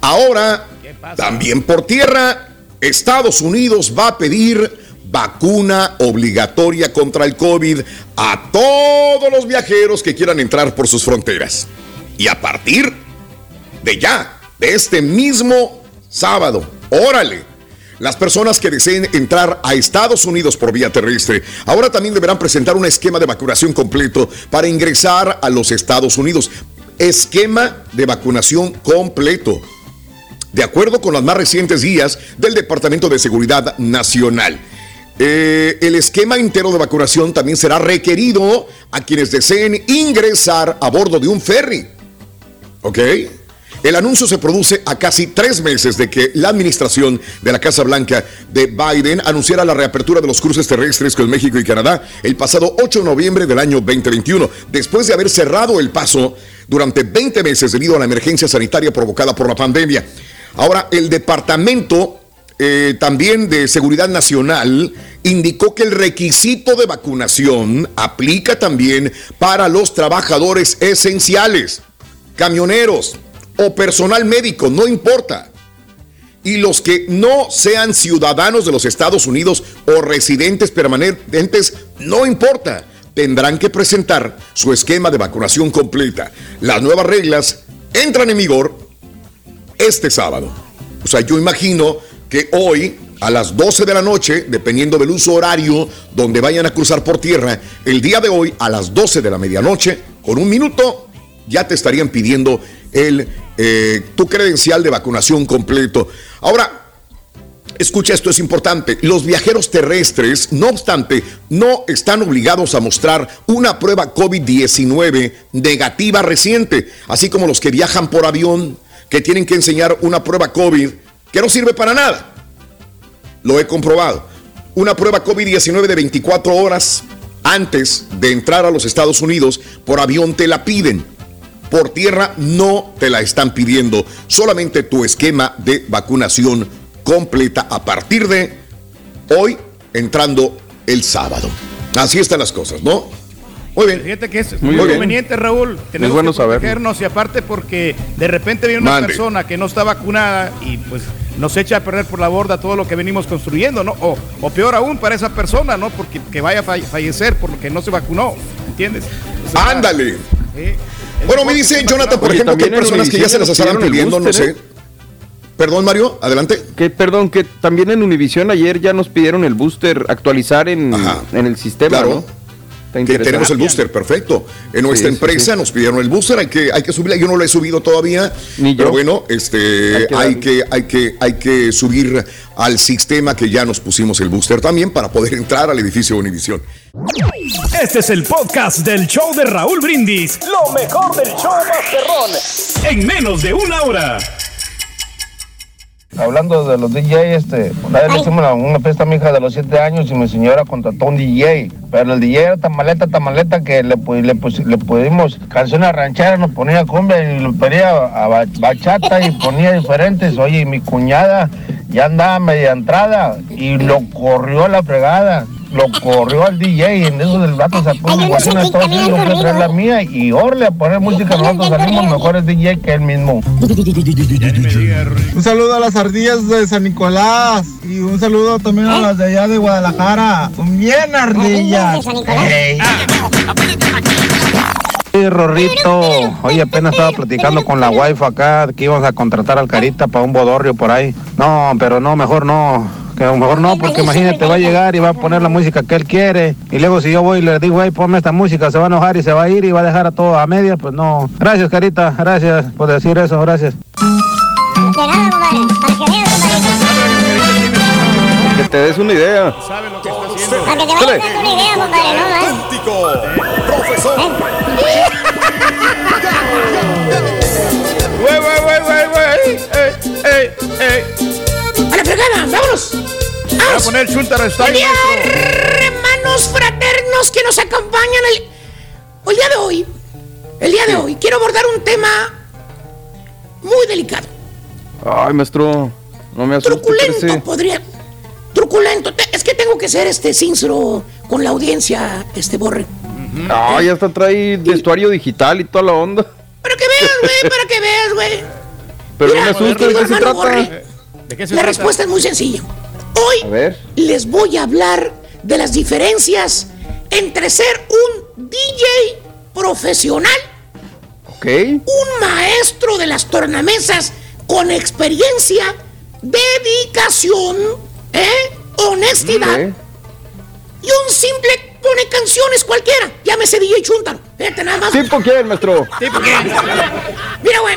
Ahora, también por tierra, Estados Unidos va a pedir vacuna obligatoria contra el COVID a todos los viajeros que quieran entrar por sus fronteras. Y a partir de ya, de este mismo sábado, órale, las personas que deseen entrar a Estados Unidos por vía terrestre ahora también deberán presentar un esquema de vacunación completo para ingresar a los Estados Unidos. Esquema de vacunación completo. De acuerdo con las más recientes guías del Departamento de Seguridad Nacional. Eh, el esquema entero de vacunación también será requerido a quienes deseen ingresar a bordo de un ferry. ¿Ok? El anuncio se produce a casi tres meses de que la administración de la Casa Blanca de Biden anunciara la reapertura de los cruces terrestres con México y Canadá el pasado 8 de noviembre del año 2021, después de haber cerrado el paso durante 20 meses debido a la emergencia sanitaria provocada por la pandemia. Ahora, el departamento eh, también de Seguridad Nacional indicó que el requisito de vacunación aplica también para los trabajadores esenciales, camioneros o personal médico, no importa. Y los que no sean ciudadanos de los Estados Unidos o residentes permanentes, no importa. Tendrán que presentar su esquema de vacunación completa. Las nuevas reglas entran en vigor este sábado. O sea, yo imagino que hoy a las 12 de la noche, dependiendo del uso horario donde vayan a cruzar por tierra, el día de hoy a las 12 de la medianoche, con un minuto, ya te estarían pidiendo el, eh, tu credencial de vacunación completo. Ahora, escucha esto, es importante. Los viajeros terrestres, no obstante, no están obligados a mostrar una prueba COVID-19 negativa reciente, así como los que viajan por avión, que tienen que enseñar una prueba COVID que no sirve para nada. Lo he comprobado. Una prueba COVID-19 de 24 horas antes de entrar a los Estados Unidos por avión te la piden. Por tierra no te la están pidiendo. Solamente tu esquema de vacunación completa a partir de hoy entrando el sábado. Así están las cosas, ¿no? Muy bien. Fíjate que es Muy muy, bien. conveniente, Raúl. Tenemos bueno que saberlo. protegernos y aparte porque de repente viene una Mande. persona que no está vacunada y pues nos echa a perder por la borda todo lo que venimos construyendo, ¿no? O, o peor aún para esa persona, ¿no? Porque que vaya a falle- fallecer por lo que no se vacunó, ¿entiendes? O sea, Ándale. eh, es Bueno, me dice Jonathan, por Oye, ejemplo, que hay personas que ya se las pidieron pidiendo, no sé. booster, Perdón, Mario, adelante. Que, perdón, que también en Univision ayer ya nos pidieron el booster actualizar en, en el sistema, Claro. ¿no? Que tenemos el booster, perfecto. En nuestra Sí, empresa sí. nos pidieron el booster, hay que, hay que subirla. Yo no lo he subido todavía, Ni yo. pero bueno, este, Hay que hay darle. que, hay que, hay que subir al sistema que ya nos pusimos el booster también para poder (laughs) entrar al edificio Univisión. Este es el podcast del show de Raúl Brindis. Lo mejor del show Masterrón. En menos de una hora. Hablando de los DJ, este, una vez le hicimos una, una fiesta a mi hija de los 7 años y mi señora contrató un DJ. Pero el DJ era tan maleta, tan maleta que le, le, le pudimos canciones rancheras, nos ponía cumbia y lo ponía a ba- bachata y ponía diferentes. Oye, y mi cuñada ya andaba media entrada y lo corrió a la fregada. Lo corrió al DJ y en eso del vato sacó una guasona todo así, yo fui a traer la mía y orle a poner música, nosotros salimos mejores DJ que él mismo. Un saludo a las ardillas de San Nicolás y un saludo también a las de allá de Guadalajara. Son bien ardillas. Sí, Rorrito. Oye, apenas estaba platicando con la wife acá que íbamos a contratar al Carita para un bodorrio por ahí. No, pero no, mejor no. Que mejor no, porque imagínate, va a llegar y va a poner la música que él quiere. Y luego si yo voy y le digo, hey, ponme esta música, se va a enojar y se va a ir y va a dejar a todo a media. Pues no. Gracias, Carita. Gracias por decir eso. Gracias. Que te des una idea. Para que te vayas dando una idea, compadre, no más. Güey, güey, güey, güey, güey. Ey, ey, ey. ¡A la fregada! ¡Vámonos! A poner hermanos fraternos que nos acompañan el, el día de hoy. El día de hoy quiero abordar un tema muy delicado. Ay, maestro. No me asuste, Truculento, crece. podría. Truculento. Te- Es que tengo que ser este sincero con la audiencia, este borre. Ah, ya hasta trae vestuario digital y toda la onda. Para que veas, güey, (laughs) para que veas, güey. Pero Mira, no me asusta, ¿de qué se trata? Borre, ¿De qué se La trata? respuesta es muy sencilla. Hoy A ver. les voy a hablar de las diferencias entre ser un DJ profesional, un maestro de las tornamesas con experiencia, dedicación, ¿eh? honestidad Ok. y un simple pone canciones cualquiera. Llámese DJ Chuntaro. Fíjate nada más. ¿Tipo quién, maestro? Mira, güey.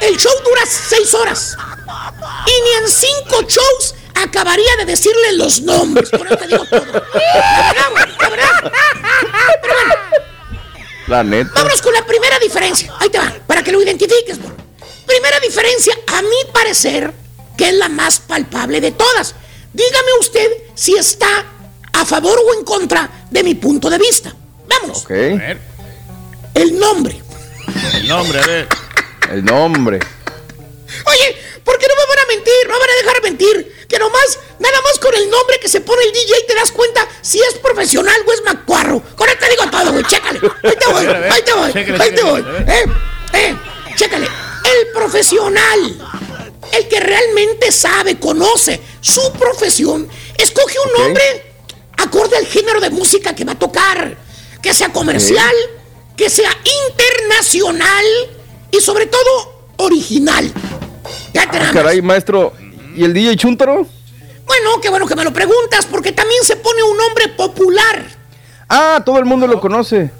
El show dura seis horas. Y ni en cinco shows acabaría de decirle los nombres. Por eso te digo todo. La verdad, güey, la verdad. Pero bueno, La neta. vámonos con la primera diferencia. Ahí te va, para que lo identifiques, bro. Primera diferencia, a mi parecer, que es la más palpable de todas. Dígame usted si está a favor o en contra de mi punto de vista. Vámonos. Ok. El nombre. El nombre, a ver. El nombre. Oye, ¿por qué no me van a mentir? No me van a dejar mentir. Que nomás, nada más con el nombre que se pone el DJ te das cuenta si es profesional o es macuarro. Con esto te digo todo, güey. Chécale. Ahí te voy, ahí te voy, Chécale, ahí te voy. Eh, eh, chécale. El profesional, el que realmente sabe, conoce su profesión, escoge un nombre acorde al género de música que va a tocar. Que sea comercial, que sea internacional y sobre todo original. Ya te Ah, caray, maestro. ¿Y el DJ Chuntaro? Bueno, qué bueno que me lo preguntas, porque también se pone un nombre popular. Ah, todo el mundo lo conoce.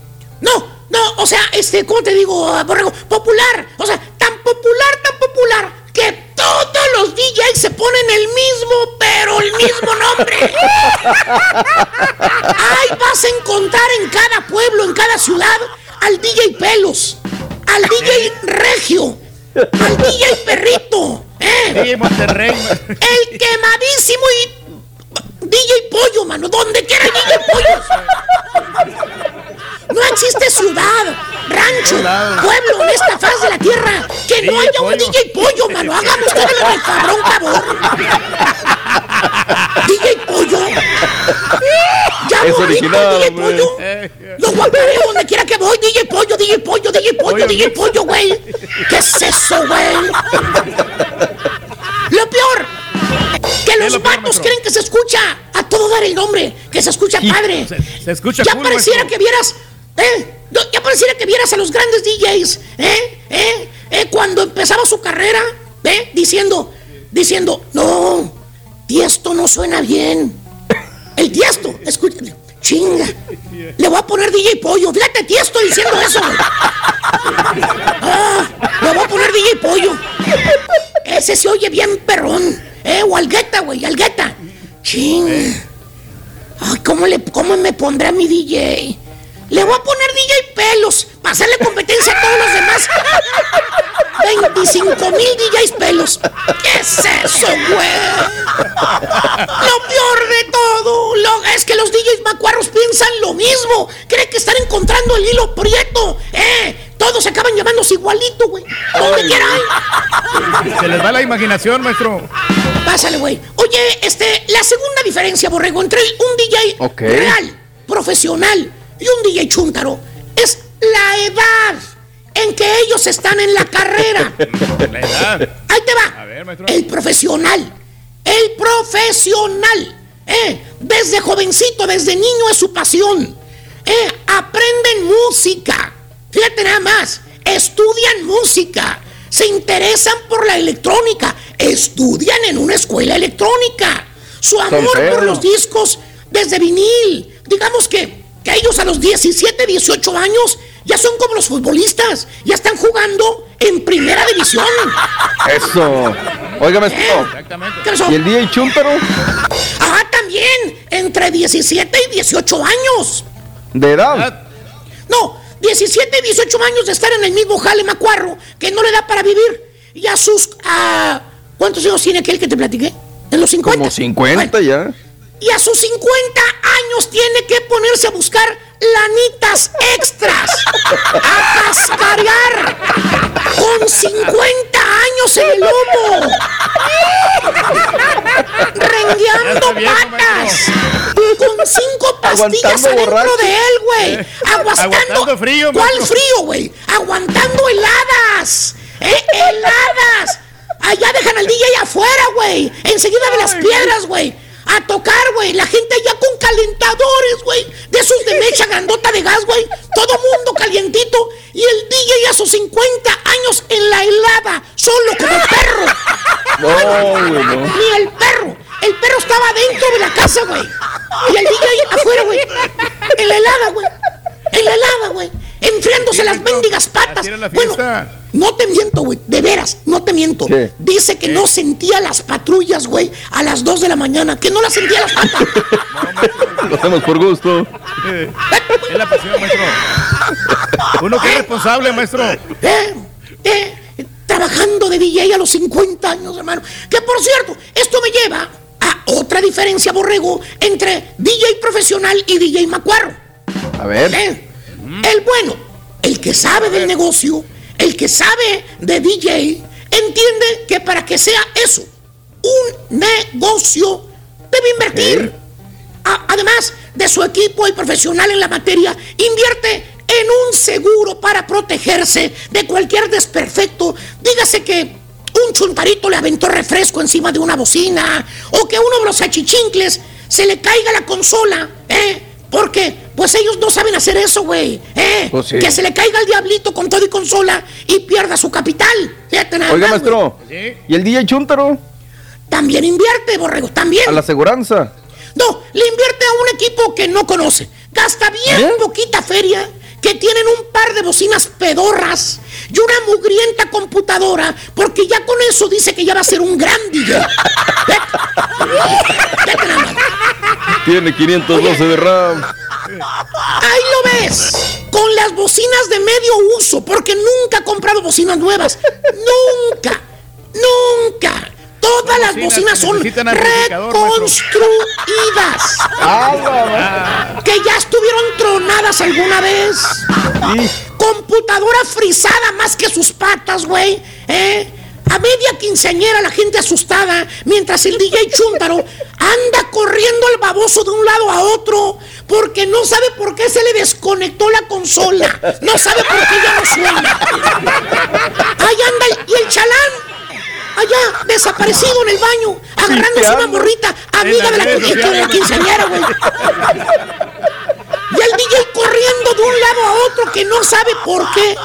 No, no, o sea, este, ¿cómo te digo, Borrego? Popular. O sea, tan popular, tan popular, que todos los DJs se ponen el mismo, pero el mismo nombre. (laughs) Ahí vas a encontrar en cada pueblo, en cada ciudad, al DJ Pelos, al DJ Regio, al DJ Perrito, ¿eh? DJ Monterrey. El quemadísimo y DJ Pollo, mano. Donde quiera DJ Pollo. No existe ciudad, rancho, pueblo en esta faz de la tierra que no haya un. DJ Pollo, mano. Hágame usted el cabrón, cabrón. (laughs) DJ Pollo. Es original, DJ. Pollo. Lo guacareo donde quiera que voy. DJ Pollo, DJ Pollo, DJ Pollo, DJ Pollo, güey. ¿Qué es eso, güey? Lo peor, que los vatos creen que se escucha a todo dar el nombre, que se escucha padre. Se, escucha Ya pareciera que vieras, ¿eh? Ya pareciera que vieras a los grandes DJs, ¿eh? ¿eh? ¿eh? Cuando empezaba su carrera, ¿eh? Diciendo, diciendo, no, Tiesto no suena bien. El Tiesto, escucha, Chinga. Le voy a poner DJ Pollo. Fíjate, ti estoy diciendo eso. Ah, le voy a poner DJ Pollo. Ese se oye bien perrón. Eh, o güey, Algueta. Chinga. Ay, ¿cómo, le, ¿cómo me pondré a mi DJ? Le voy a poner DJ Pelos para hacerle competencia a todos los demás. 25 mil DJs pelos. ¿Qué es eso, güey? Lo peor es que los DJs macuarros piensan lo mismo. Creen que están encontrando el hilo prieto. ¿Eh? Todos se acaban llamándose igualito, güey. Donde quiera hay. Se les va la imaginación, maestro. Pásale, güey. Oye, este, la segunda diferencia, Borrego, entre un DJ Ok. real, profesional y un DJ chúntaro es la edad en que ellos están en la (laughs) carrera. La edad. Ahí te va. A ver, maestro. El profesional. El profesional. ¿Eh? Desde jovencito, desde niño es su pasión. ¿eh? Aprenden música. Fíjate nada más. Estudian música. Se interesan por la electrónica. Estudian en una escuela electrónica. Su amor por los discos desde vinil. Digamos que, que ellos a los 17, 18 años ya son como los futbolistas. Ya están jugando en primera división. Eso. Maestro. ¿Qué pasó? ¿Y el DJ Chuntaro? Ah, también, entre 17 y 18 años. ¿De edad? No, 17 y 18 años de estar en el mismo jale macuarro que no le da para vivir. Y a sus... ah, ¿Cuántos años tiene aquel que te platiqué? En los 50. Como 50 ya. Y a sus 50 años tiene que ponerse a buscar lanitas extras. A cascarear. Con 50 años en el lomo. Rengueando patas. Con cinco pastillas Aguantando adentro borracho. de él, güey. Eh, Aguantando. aguantando frío, ¿Cuál frío, güey? Aguantando heladas. ¿Eh? Heladas. Allá dejan al DJ afuera, güey. Enseguida de las piedras, güey. A tocar, güey. La gente allá con calentadores, güey. De esos de mecha grandota de gas, güey. Todo mundo calientito. Y el DJ a sus 50 años en la helada. Solo como perro. No, güey, no. Ni el perro. El perro estaba dentro de la casa, güey. Y el DJ afuera, güey. En la helada, güey. En la helada, güey. Enfriándose las mendigas patas. Bueno, no te miento, güey. De veras, no te miento. ¿Qué? Dice que no sentía las patrullas, güey, a las 2 de la mañana. Que no las sentía las patas. (laughs) Lo hacemos por gusto. Es la pasión, maestro. Uno que es responsable, maestro. Eh, eh, trabajando de DJ a los 50 años, hermano. Que por cierto, esto me lleva a otra diferencia, borrego, entre DJ profesional y DJ macuarro. A ver. ¿Eh? El bueno, el que sabe del negocio, el que sabe de DJ, entiende que para que sea eso un negocio, debe invertir. A- además de su equipo y profesional en la materia, invierte en un seguro para protegerse de cualquier desperfecto. Dígase que un chuntarito le aventó refresco encima de una bocina o que uno de los achichincles se le caiga la consola, ¿eh? Porque, pues ellos no saben hacer eso, güey, ¿eh? Pues sí. Que se le caiga el diablito con todo y consola y pierda su capital. Fíjate nada Oiga, más, maestro. ¿Y el DJ Chuntaro? También invierte, borrego, también. A la aseguranza. No, le invierte a un equipo que no conoce. Gasta bien ¿Eh? poquita feria, que tienen un par de bocinas pedorras y una mugrienta computadora, porque ya con eso dice que ya va a ser un gran DJ. Tiene 512 de RAM. Ahí lo ves, con las bocinas de medio uso, porque nunca ha comprado bocinas nuevas. Nunca, nunca. Todas las bocinas son reconstruidas. Que ya estuvieron tronadas alguna vez. Computadora frisada más que sus patas, güey. ¿Eh? A media quinceañera la gente asustada, mientras el DJ Chuntaro anda corriendo el baboso de un lado a otro, porque no sabe por qué se le desconectó la consola. No sabe por qué ya no suena. Ahí anda el- y el chalán. Allá, desaparecido en el baño, agarrándose una morrita, amiga de la, de quinceañera, güey. Y el DJ corriendo de un lado a otro que no sabe por qué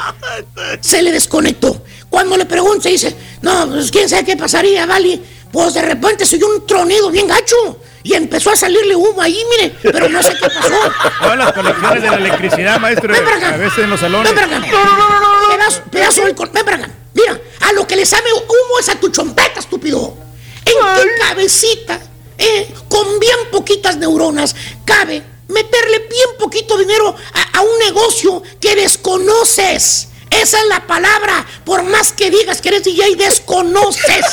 se le desconectó. Cuando le pregunta, dice, no, pues quién sabe qué pasaría, vale. Pues de repente se oyó un tronido bien gacho. Y empezó a salirle humo ahí, mire, pero no sé qué pasó. Todas las conexiones de la electricidad, maestro, Ven para acá. a veces en los salones. Ven para acá. No, no, no, no, no. Pedazo, pedazo del Ven para acá. Mira, a lo que le sabe humo es a tu chompeta, estúpido. En tu cabecita, eh, con bien poquitas neuronas, cabe meterle bien poquito dinero a, a un negocio que desconoces. Esa es la palabra. Por más que digas que eres DJ, desconoces.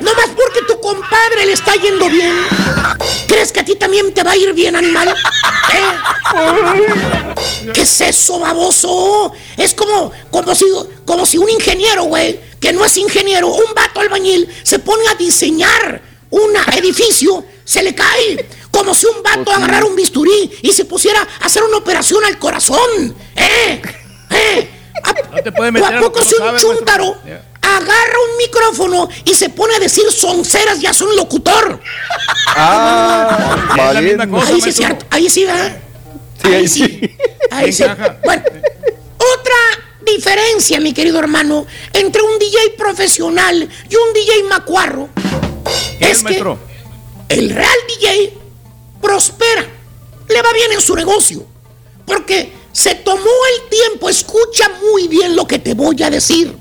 No más porque tu compadre le está yendo bien. ¿Crees que a ti también te va a ir bien, animal? ¿Eh? ¿Qué es eso, baboso? Es como, como, si, como si un ingeniero, güey, que no es ingeniero, un vato albañil, se pone a diseñar un edificio, se le cae. Como si un vato agarrara un bisturí y se pusiera a hacer una operación al corazón. ¿Eh? ¿Eh? No te puedes ¿O meter a a poco si un sabes, chúntaro agarra un micrófono y se pone a decir sonceras ya son locutor? Ah. (laughs) Ahí sí es cierto, ahí sí, ¿verdad? Sí, ahí sí. Ahí sí. Bueno, otra diferencia, mi querido hermano, entre un DJ profesional y un DJ macuarro es que el real DJ prospera, le va bien en su negocio, porque se tomó el tiempo, escucha muy bien lo que te voy a decir,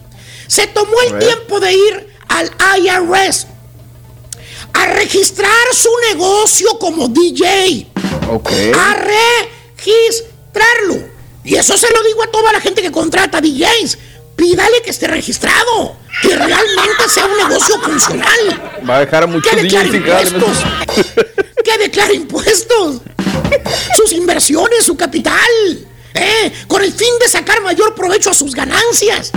se tomó el tiempo de ir al IRS a registrar su negocio como DJ a registrarlo. Y eso se lo digo a toda la gente que contrata DJs. Pídale que esté registrado, que realmente sea un negocio funcional, Va a dejar a muchos DJs que declare impuestos, sus inversiones, su capital, ¿eh? con el fin de sacar mayor provecho a sus ganancias.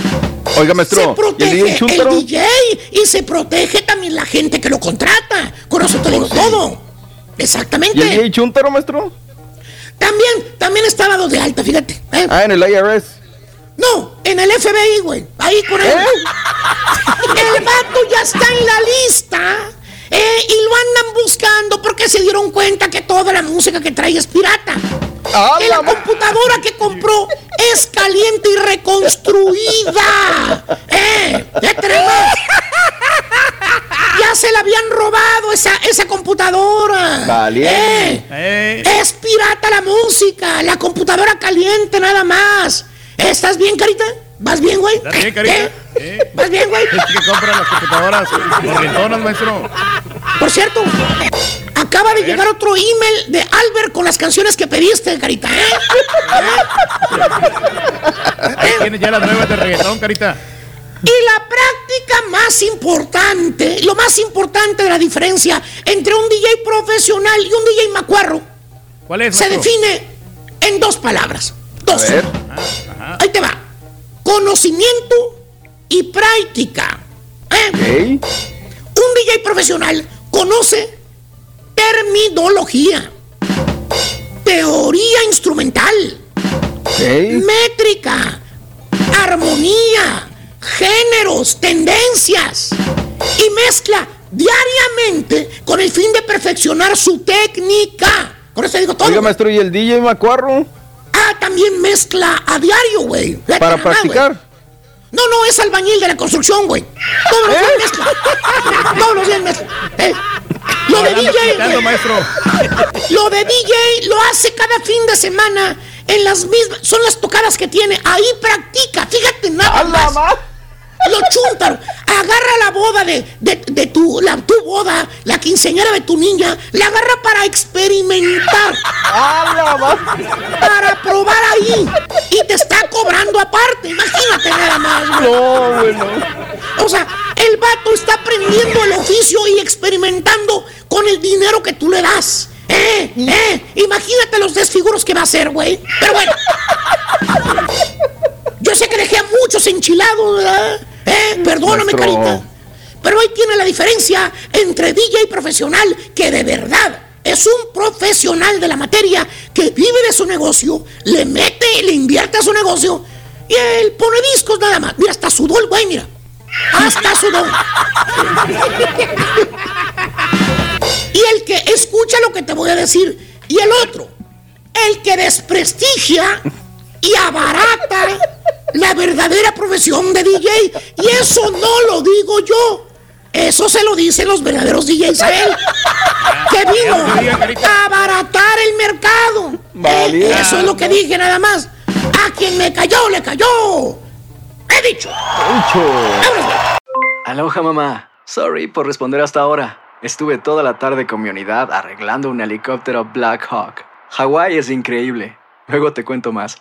Oiga, Se maestro, ¿y el protege DJ el? DJ y se protege también la gente que lo contrata. Con eso te digo todo. Exactamente. ¿Y el DJ Chuntaro, maestro? También, también está dado de alta, fíjate. ¿eh? Ah, en el IRS. No, en el FBI, güey. Ahí con él. El vato ya está en la lista. Eh, y lo andan buscando porque se dieron cuenta que toda la música que trae es pirata. que la computadora que compró es caliente y reconstruida. (laughs) ¡Eh! ¿Qué tenemos? Ya se la habían robado esa, esa computadora. Valiente. ¡Eh! Es pirata la música, la computadora caliente nada más. ¿Estás bien, Carita? ¿Vas bien, güey? ¿Estás bien, carita? ¿Eh? ¿Vas bien, güey? Es que compra las computadoras corrientonas, maestro. Por cierto, acaba de llegar otro email de Albert con las canciones que pediste, Carita. ¿eh? Ahí tienes ya las nuevas de reggaetón, carita. Y la práctica más importante, lo más importante de la diferencia entre un DJ profesional y un DJ macuarro ¿Cuál es, se define en dos palabras. Dos. ver. Ahí te va. Conocimiento y práctica. ¿eh? Un DJ profesional conoce terminología, teoría instrumental, métrica, armonía, géneros, tendencias y mezcla diariamente con el fin de perfeccionar su técnica. Con eso digo todo. Oiga, maestro, ¿y el DJ Macuarro? Ah, también mezcla a diario, güey. Para practicar. No, no, es albañil de la construcción, güey. Todos los días mezcla. Todos los días mezcla. Eh, Lo de DJ, maestro. Lo de DJ lo hace cada fin de semana en las mismas, son las tocadas que tiene. Ahí practica, fíjate nada más. Lo chúntaro. Agarra la boda de, de, de tu, la, tu boda, la quinceañera de tu niña, la agarra para experimentar. Para probar ahí. Y te está cobrando aparte. Imagínate nada más. güey. No, bueno. O sea, el vato está aprendiendo el oficio y experimentando con el dinero que tú le das. ¿Eh? ¿Eh? Imagínate los desfiguros que va a hacer, güey. Pero bueno. Yo sé que dejé a muchos enchilados, ¿verdad? ¿Eh? Perdóname, carita. Pero ahí tiene la diferencia entre DJ profesional, que de verdad es un profesional de la materia, que vive de su negocio, le mete, le invierte a su negocio, y él pone discos nada más. Mira, hasta sudó el güey, mira. Hasta sudó. (laughs) y el que escucha lo que te voy a decir, y el otro, el que desprestigia y abarata la verdadera profesión de DJ. Y eso no lo digo yo. Eso se lo dicen los verdaderos DJs a él. Que vino a abaratar el mercado. Eh, eso es lo que dije nada más. A quien me cayó, le cayó. He dicho. Aloha mamá. Sorry por responder hasta ahora. Estuve toda la tarde con mi unidad arreglando un helicóptero Black Hawk. Hawái es increíble. Luego te cuento más.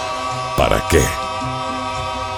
¿para qué?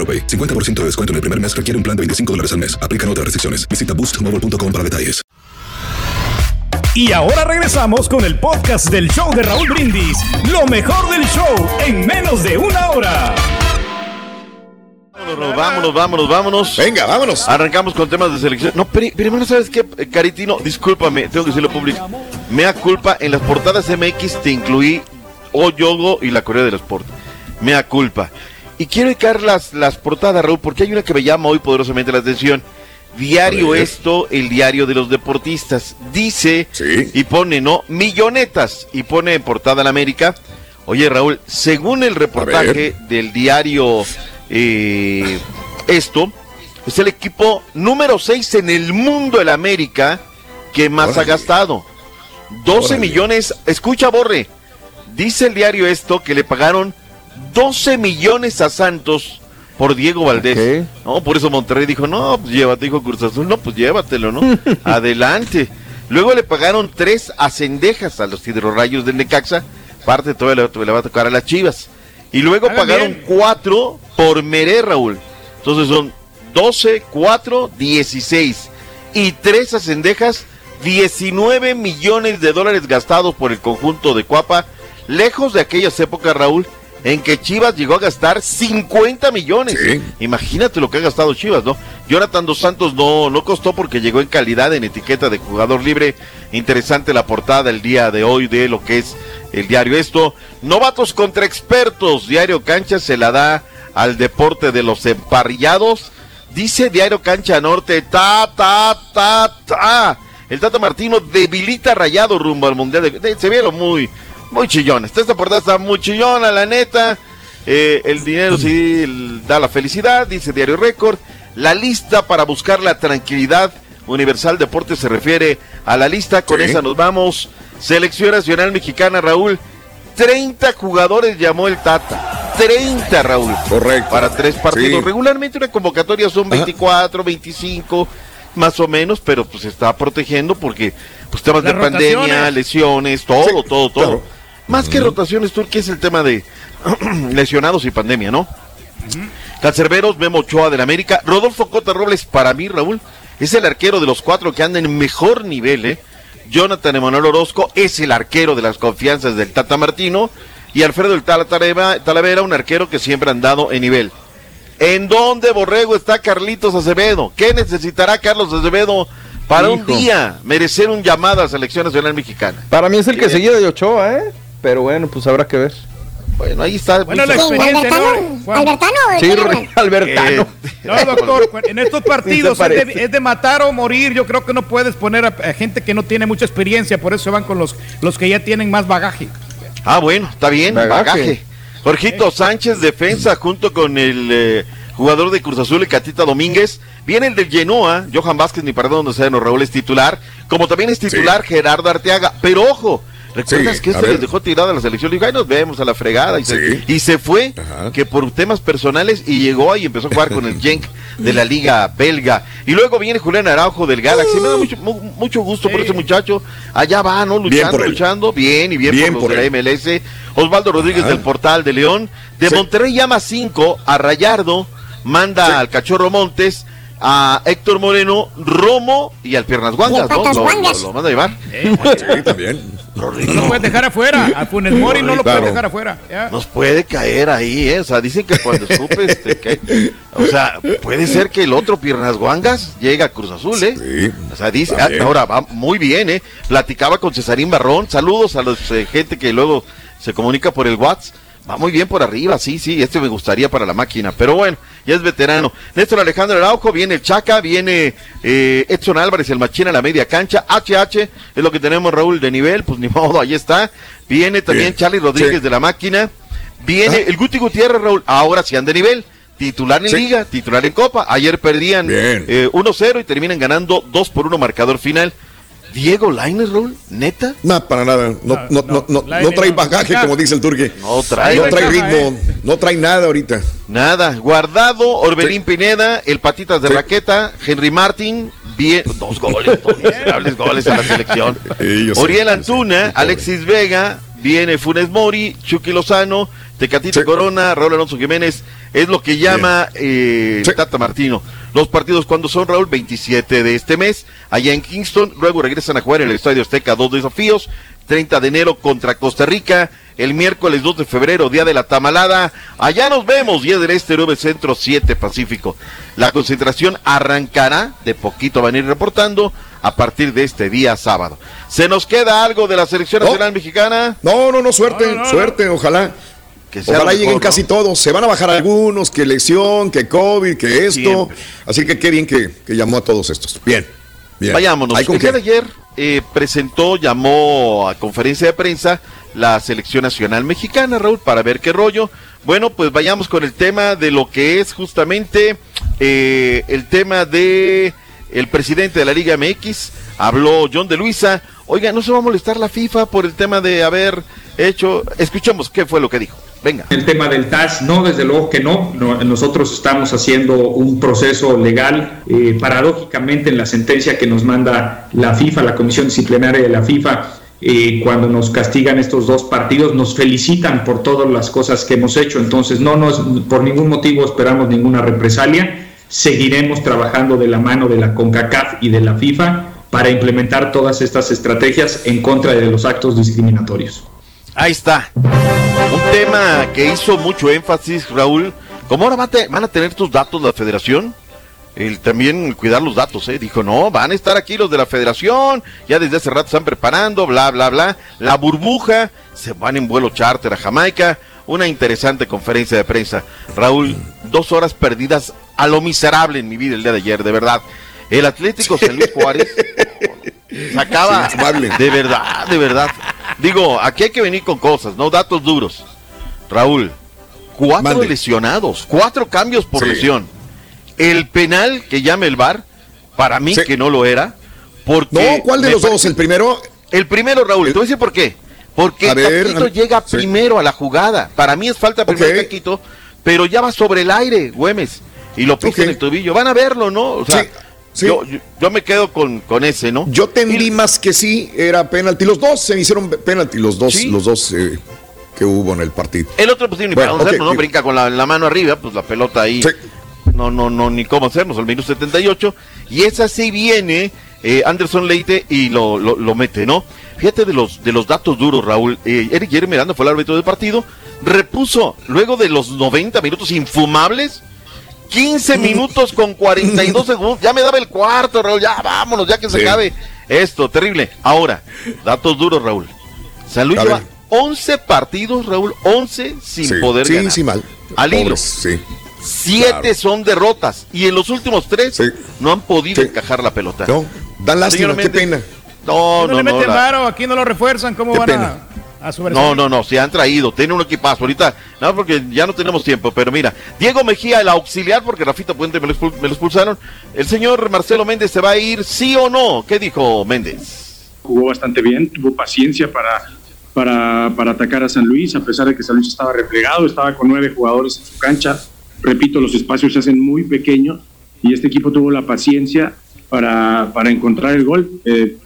AroPay. 50% de descuento en el primer mes requiere un plan de 25 dólares al mes. Aplican otras restricciones. Visita boostmobile.com para detalles. Y ahora regresamos con el podcast del show de Raúl Brindis. Lo mejor del show en menos de una hora. Vámonos, vámonos, vámonos, vámonos. Venga, vámonos. Arrancamos con temas de selección. No, pero primero, ¿sabes qué, Caritino? Discúlpame, tengo que decirlo público. Mea culpa, en las portadas MX te incluí O Yogo y la Corea del Sport. Mea culpa. Y quiero dedicar las, las portadas, Raúl, porque hay una que me llama hoy poderosamente la atención. Diario esto, el diario de los deportistas. Dice y pone, ¿no? Millonetas. Y pone en portada la América. Oye, Raúl, según el reportaje del diario eh, Esto, es el equipo número 6 en el mundo, el América, que más ha gastado. 12 millones. Escucha, Borre. Dice el diario Esto que le pagaron 12 millones a Santos por Diego Valdés. No, por eso Monterrey dijo, no, pues llévate, dijo Cruz Azul, no, pues llévatelo, ¿no? (laughs) Adelante. Luego le pagaron tres acendejas a los hidrorrayos del Necaxa, parte todavía le, le va a tocar a las Chivas. Y luego pagaron cuatro por Meré, Raúl. Entonces son 12, 4, 16. Y tres acendejas, 19 millones de dólares gastados por el conjunto de Cuapa, lejos de aquellas épocas, Raúl, en que Chivas llegó a gastar 50 millones. Imagínate lo que ha gastado Chivas, ¿no? Jonathan Dos Santos no, no costó porque llegó en calidad en etiqueta de jugador libre. Interesante la portada el día de hoy de lo que es el diario esto. Novatos contra expertos. Diario Cancha se la da al deporte de los emparrillados. Dice Diario Cancha Norte, ta, ta, ta, ta. El Tata Martino debilita rayado rumbo al Mundial. De, se ve lo muy, muy chillón. Esta portada está muy chillona, la neta. Eh, el dinero sí da la felicidad, dice Diario Récord. La lista para buscar la tranquilidad. Universal Deportes se refiere a la lista. Con esa nos vamos. Selección Nacional Mexicana, Raúl. 30 jugadores llamó el Tata. 30, Raúl. Correcto. Para tres partidos. Sí. Regularmente una convocatoria son 24, 25, más o menos, pero pues se está protegiendo porque pues temas Las de pandemia, lesiones, todo, Sí, todo, todo. claro. Más que rotaciones, que es el tema de (clears throat) lesionados y pandemia, ¿no? Cancerberos, Memo Ochoa del América. Rodolfo Cota Robles, para mí, Raúl, es el arquero de los cuatro que anda en mejor nivel, ¿eh? Jonathan Emanuel Orozco es el arquero de las confianzas del Tata Martino. Y Alfredo el Talavera, un arquero que siempre ha andado en nivel. ¿En dónde, Borrego, está Carlitos Acevedo? ¿Qué necesitará Carlos Acevedo para un día merecer un llamado a la Selección Nacional Mexicana? Para mí es el que seguía de Ochoa, ¿eh? Pero bueno, pues habrá que ver. Bueno, ahí está. Bueno, la experiencia, ¿no? ¿Albertano? Juan. ¿Albertano? Sí. Albertano. (laughs) No, doctor, en estos (laughs) partidos Sí es de, parece. es de matar o morir. Yo creo que no puedes poner a, a gente que no tiene mucha experiencia, por eso se van con los, los que ya tienen más bagaje. Ah, bueno, está bien, Bagaje. bagaje. Jorgito Sánchez, defensa, junto con el eh, jugador de Cruz Azul, Catita Domínguez. Viene el del Genoa, Johan Vázquez, ni perdón, donde sea, no, Raúl es titular. Como también es titular Gerardo Arteaga. Pero ojo, ¿Recuerdas Sí, que este les dejó tirada a la selección? Le dijo, ay, nos vemos a la fregada. Y, se, y se fue, que por temas personales, y llegó y empezó a jugar con el (laughs) Genk de la Liga Belga. Y luego viene Julián Araujo del Galaxy. Me da mucho, mu- mucho gusto por ese muchacho. Allá va, ¿no? Bien Luchando, él. luchando. Bien, y bien, Bien por por los de la MLS. Osvaldo Rodríguez Ajá. del Portal de León. De Monterrey llama 5 a Rayardo. Manda al Cachorro Montes. A Héctor Moreno, Romo y al Piernas Guangas, ¿no? Lo, lo- lo manda a llevar. Sí, también. No lo puedes dejar afuera. A Funes Mori no lo Claro. puedes dejar afuera. Ya. Nos puede caer ahí, ¿eh? O sea, dicen que cuando supe, este, que, o sea, puede ser que el otro Piernas Guangas llegue a Cruz Azul, ¿eh? O sea, dice, ah, también. ahora va muy bien, ¿eh? Platicaba con Cesarín Barrón, saludos a los eh, gente que luego se comunica por el WhatsApp. Va muy bien por arriba, sí, sí, este me gustaría para la máquina, pero bueno, ya es veterano. Néstor Alejandro Araujo, viene el Chaca, viene eh, Edson Álvarez, el Machina a la media cancha, HH, es lo que tenemos Raúl de nivel, pues ni (laughs) modo, ahí está. Viene también Bien, Charlie Rodríguez sí. de la máquina, viene Ah. el Guti Gutiérrez, Raúl, ahora sí anda de nivel. Titular en Sí. Liga, titular en Copa. Ayer perdían eh, 1-0 y terminan ganando 2 por 1 marcador final. Diego Lainez, Raúl, neta. No, para nada. No, no, no, no, no trae bagaje, como dice el turque. No trae. No trae ritmo. No trae nada ahorita. Nada, Guardado, Orbelín Pineda, el Patitas de Sí. Raqueta, Henry Martin, bien, dos goles, dos (laughs) miserables goles a la selección. (laughs) Oriel Antuna, Alexis Vega, viene Funes Mori, Chucky Lozano, Tecatito Sí. Corona, Raúl Alonso Jiménez, es lo que llama eh, Sí. Tata Martino. Los partidos cuando son, Raúl, 27 de este mes, allá en Kingston, luego regresan a jugar en el Estadio Azteca dos desafíos, 30 de enero contra Costa Rica, el miércoles 2 de febrero, día de la tamalada, allá nos vemos, 10 del Este, 9 Centro, 7 Pacífico. La concentración arrancará, de poquito van a ir reportando, a partir de este día sábado. ¿Se nos queda algo de la selección No. nacional mexicana? No, no, no, suerte, No, no, no. suerte, ojalá. Que sea Ojalá lo lleguen mejor, casi todos. Se van a bajar algunos, que lesión, que COVID, que esto. Siempre. Así que qué bien que, que llamó a todos estos. Bien, bien. Vayámonos. El día de ayer eh, presentó, llamó a conferencia de prensa la selección nacional mexicana, Raúl, para ver qué rollo. Bueno, pues vayamos con el tema de lo que es justamente eh, el tema de el presidente de la Liga MX. Habló John de Luisa. Oiga, ¿no se va a molestar la FIFA por el tema de haber hecho? Escuchemos qué fue lo que dijo. Venga. El tema del TAS, no, desde luego que no. No, Nosotros estamos haciendo un proceso legal. eh, paradójicamente, en la sentencia que nos manda la FIFA, la Comisión Disciplinaria de la FIFA, eh, cuando nos castigan estos dos partidos, nos felicitan por todas las cosas que hemos hecho. Entonces, no nos, por ningún motivo esperamos ninguna represalia. Seguiremos trabajando de la mano de la CONCACAF y de la FIFA para implementar todas estas estrategias en contra de los actos discriminatorios. Ahí está. Tema que hizo mucho énfasis, Raúl. Como ahora van a tener tus datos la federación, el también cuidar los datos, ¿eh? Dijo, no, van a estar aquí los de la federación, ya desde hace rato están preparando, bla, bla, bla. La burbuja, se van en vuelo charter a Jamaica. Una interesante conferencia de prensa. Raúl, dos horas perdidas a lo miserable en mi vida el día de ayer, de verdad. El Atlético San Luis Juárez (laughs) sacaba de verdad, de verdad. Digo, aquí hay que venir con cosas, no datos duros. Raúl, cuatro Mande. lesionados, cuatro cambios por Sí. lesión. El penal que llame el VAR, para mí Sí. que no lo era. Porque No, ¿cuál de los dos? ¿El primero? El primero, Raúl, te voy a decir por qué. Porque A ver, Caquito a- llega sí. primero a la jugada. Para mí es falta primero Ok. Caquito, pero ya va sobre el aire, Güemes. Y lo pisa en el tobillo. Van a verlo, ¿no? O sea, Sí. Yo, yo, yo me quedo con, con ese, ¿no? Yo tendí más que sí, era penalti. Los dos se me hicieron penalti, los dos, Sí. los dos eh, que hubo en el partido. El otro, pues ni Bueno, para dónde ok, hacerlo, ¿no? Brinca con la, la mano arriba, pues la pelota ahí. Sí. No, no, no, ni cómo hacernos, al minuto 78. Y esa sí viene eh, Anderson Leite y lo, lo, lo mete, ¿no? Fíjate de los, de los datos duros, Raúl. Eh, Eric Jerry Miranda fue el árbitro del partido. Repuso, luego de los 90 minutos infumables, 15 (laughs) minutos con 42 segundos. Ya me daba el cuarto, Raúl. Ya vámonos, ya que se Sí. acabe esto. Terrible. Ahora, datos duros, Raúl. San Luis lleva. 11 partidos, Raúl, 11 sin Sí, poder sí, ganar. sí, mal. Al hilo. Pobres, sí. Siete Claro. son derrotas y en los últimos tres Sí. no han podido Sí. encajar la pelota. No, dan lástima, Señor qué pena. No, no, no, le meten varo, aquí no lo refuerzan, ¿cómo Qué van pena. a? No, no, no, se han traído, tiene un equipazo. Ahorita, no, porque ya no tenemos tiempo, pero mira, Diego Mejía, el auxiliar, porque Rafita Puente me lo, expul- me lo expulsaron. El señor Marcelo Méndez se va a ir, sí o no. ¿Qué dijo Méndez? jugó bastante bien, tuvo paciencia para para, para atacar a San Luis, a pesar de que San Luis estaba replegado, estaba con nueve jugadores en su cancha. Repito, los espacios se hacen muy pequeños y este equipo tuvo la paciencia para, para encontrar el gol. Eh,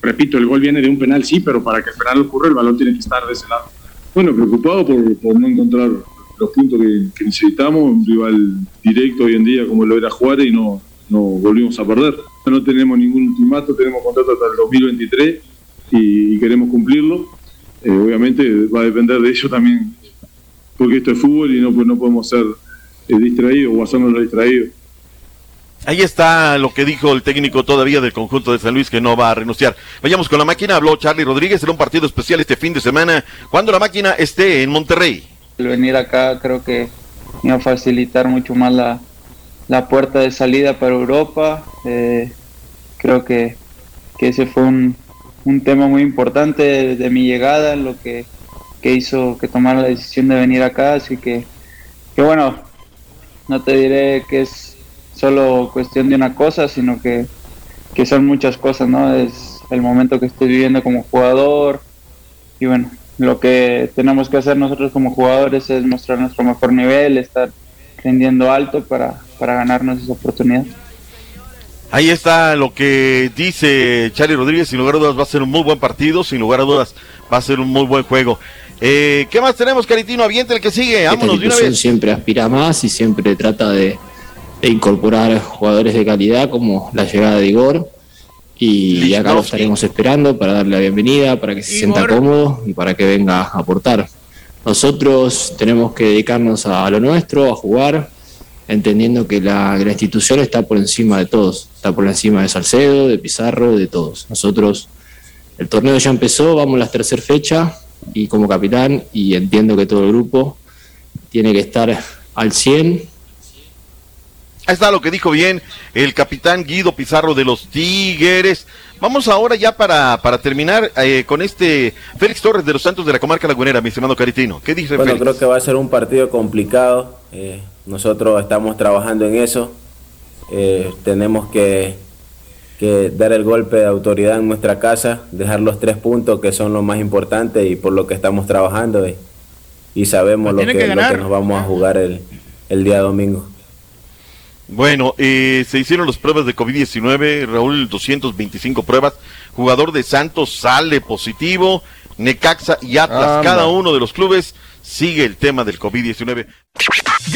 repito, el gol viene de un penal, sí, pero para que el penal ocurra, el balón tiene que estar de ese lado. Bueno, preocupado por, por no encontrar los puntos que, que necesitamos, un rival directo hoy en día como lo era Juárez y no, no volvimos a perder. No tenemos ningún ultimato, tenemos contrato hasta el 2023 y, y queremos cumplirlo. Eh, obviamente va a depender de ello también, porque esto es fútbol y no, pues no podemos ser eh, distraídos o hacernos distraídos. Ahí está lo que dijo el técnico todavía del conjunto de San Luis que no va a renunciar. Vayamos con la máquina, habló Charlie Rodríguez, será un partido especial este fin de semana, cuando la máquina esté en Monterrey. El venir acá creo que me va a facilitar mucho más la, la puerta de salida para Europa. Eh, creo que, que ese fue un, un tema muy importante de, mi llegada, lo que, que hizo que tomara la decisión de venir acá. Así que, que bueno, no te diré que es solo cuestión de una cosa, sino que, que son muchas cosas, ¿no? Es el momento que estoy viviendo como jugador y bueno, lo que tenemos que hacer nosotros como jugadores es mostrar nuestro mejor nivel, estar rindiendo alto para, para ganarnos esa oportunidad. Ahí está lo que dice Charlie Rodríguez, sin lugar a dudas va a ser un muy buen partido, sin lugar a dudas va a ser un muy buen juego. Eh, ¿Qué más tenemos, Caritino? Aviente el que sigue, Esta vámonos de una institución vez. siempre aspira más y siempre trata de, de incorporar jugadores de calidad como la llegada de Igor. Y acá lo estaremos esperando para darle la bienvenida, para que se sienta cómodo y para que venga a aportar. Nosotros tenemos que dedicarnos a lo nuestro, a jugar, entendiendo que la, que la institución está por encima de todos, está por encima de Salcedo, de Pizarro, de todos. Nosotros, el torneo ya empezó, vamos a la tercera fecha y como capitán, y entiendo que todo el grupo tiene que estar al 100 Ahí está lo que dijo bien el capitán Guido Pizarro de los Tigres. Vamos ahora ya para, para terminar eh, con este Félix Torres de los Santos de la Comarca Lagunera, mi estimado Caritino. ¿Qué dice Bueno, Félix? creo que va a ser un partido complicado. eh, nosotros estamos trabajando en eso. Eh, tenemos que, que dar el golpe de autoridad en nuestra casa, dejar los tres puntos que son lo más importante y por lo que estamos trabajando. Y, y sabemos lo que, que lo que ganar. nos vamos a jugar el, el día domingo. Bueno, eh, se hicieron las pruebas de COVID-19, Raúl, 225 pruebas. Jugador de Santos sale positivo. Necaxa y Atlas, Anda. cada uno de los clubes sigue el tema del COVID-19.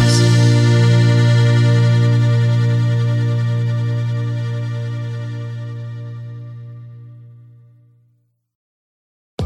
eyes.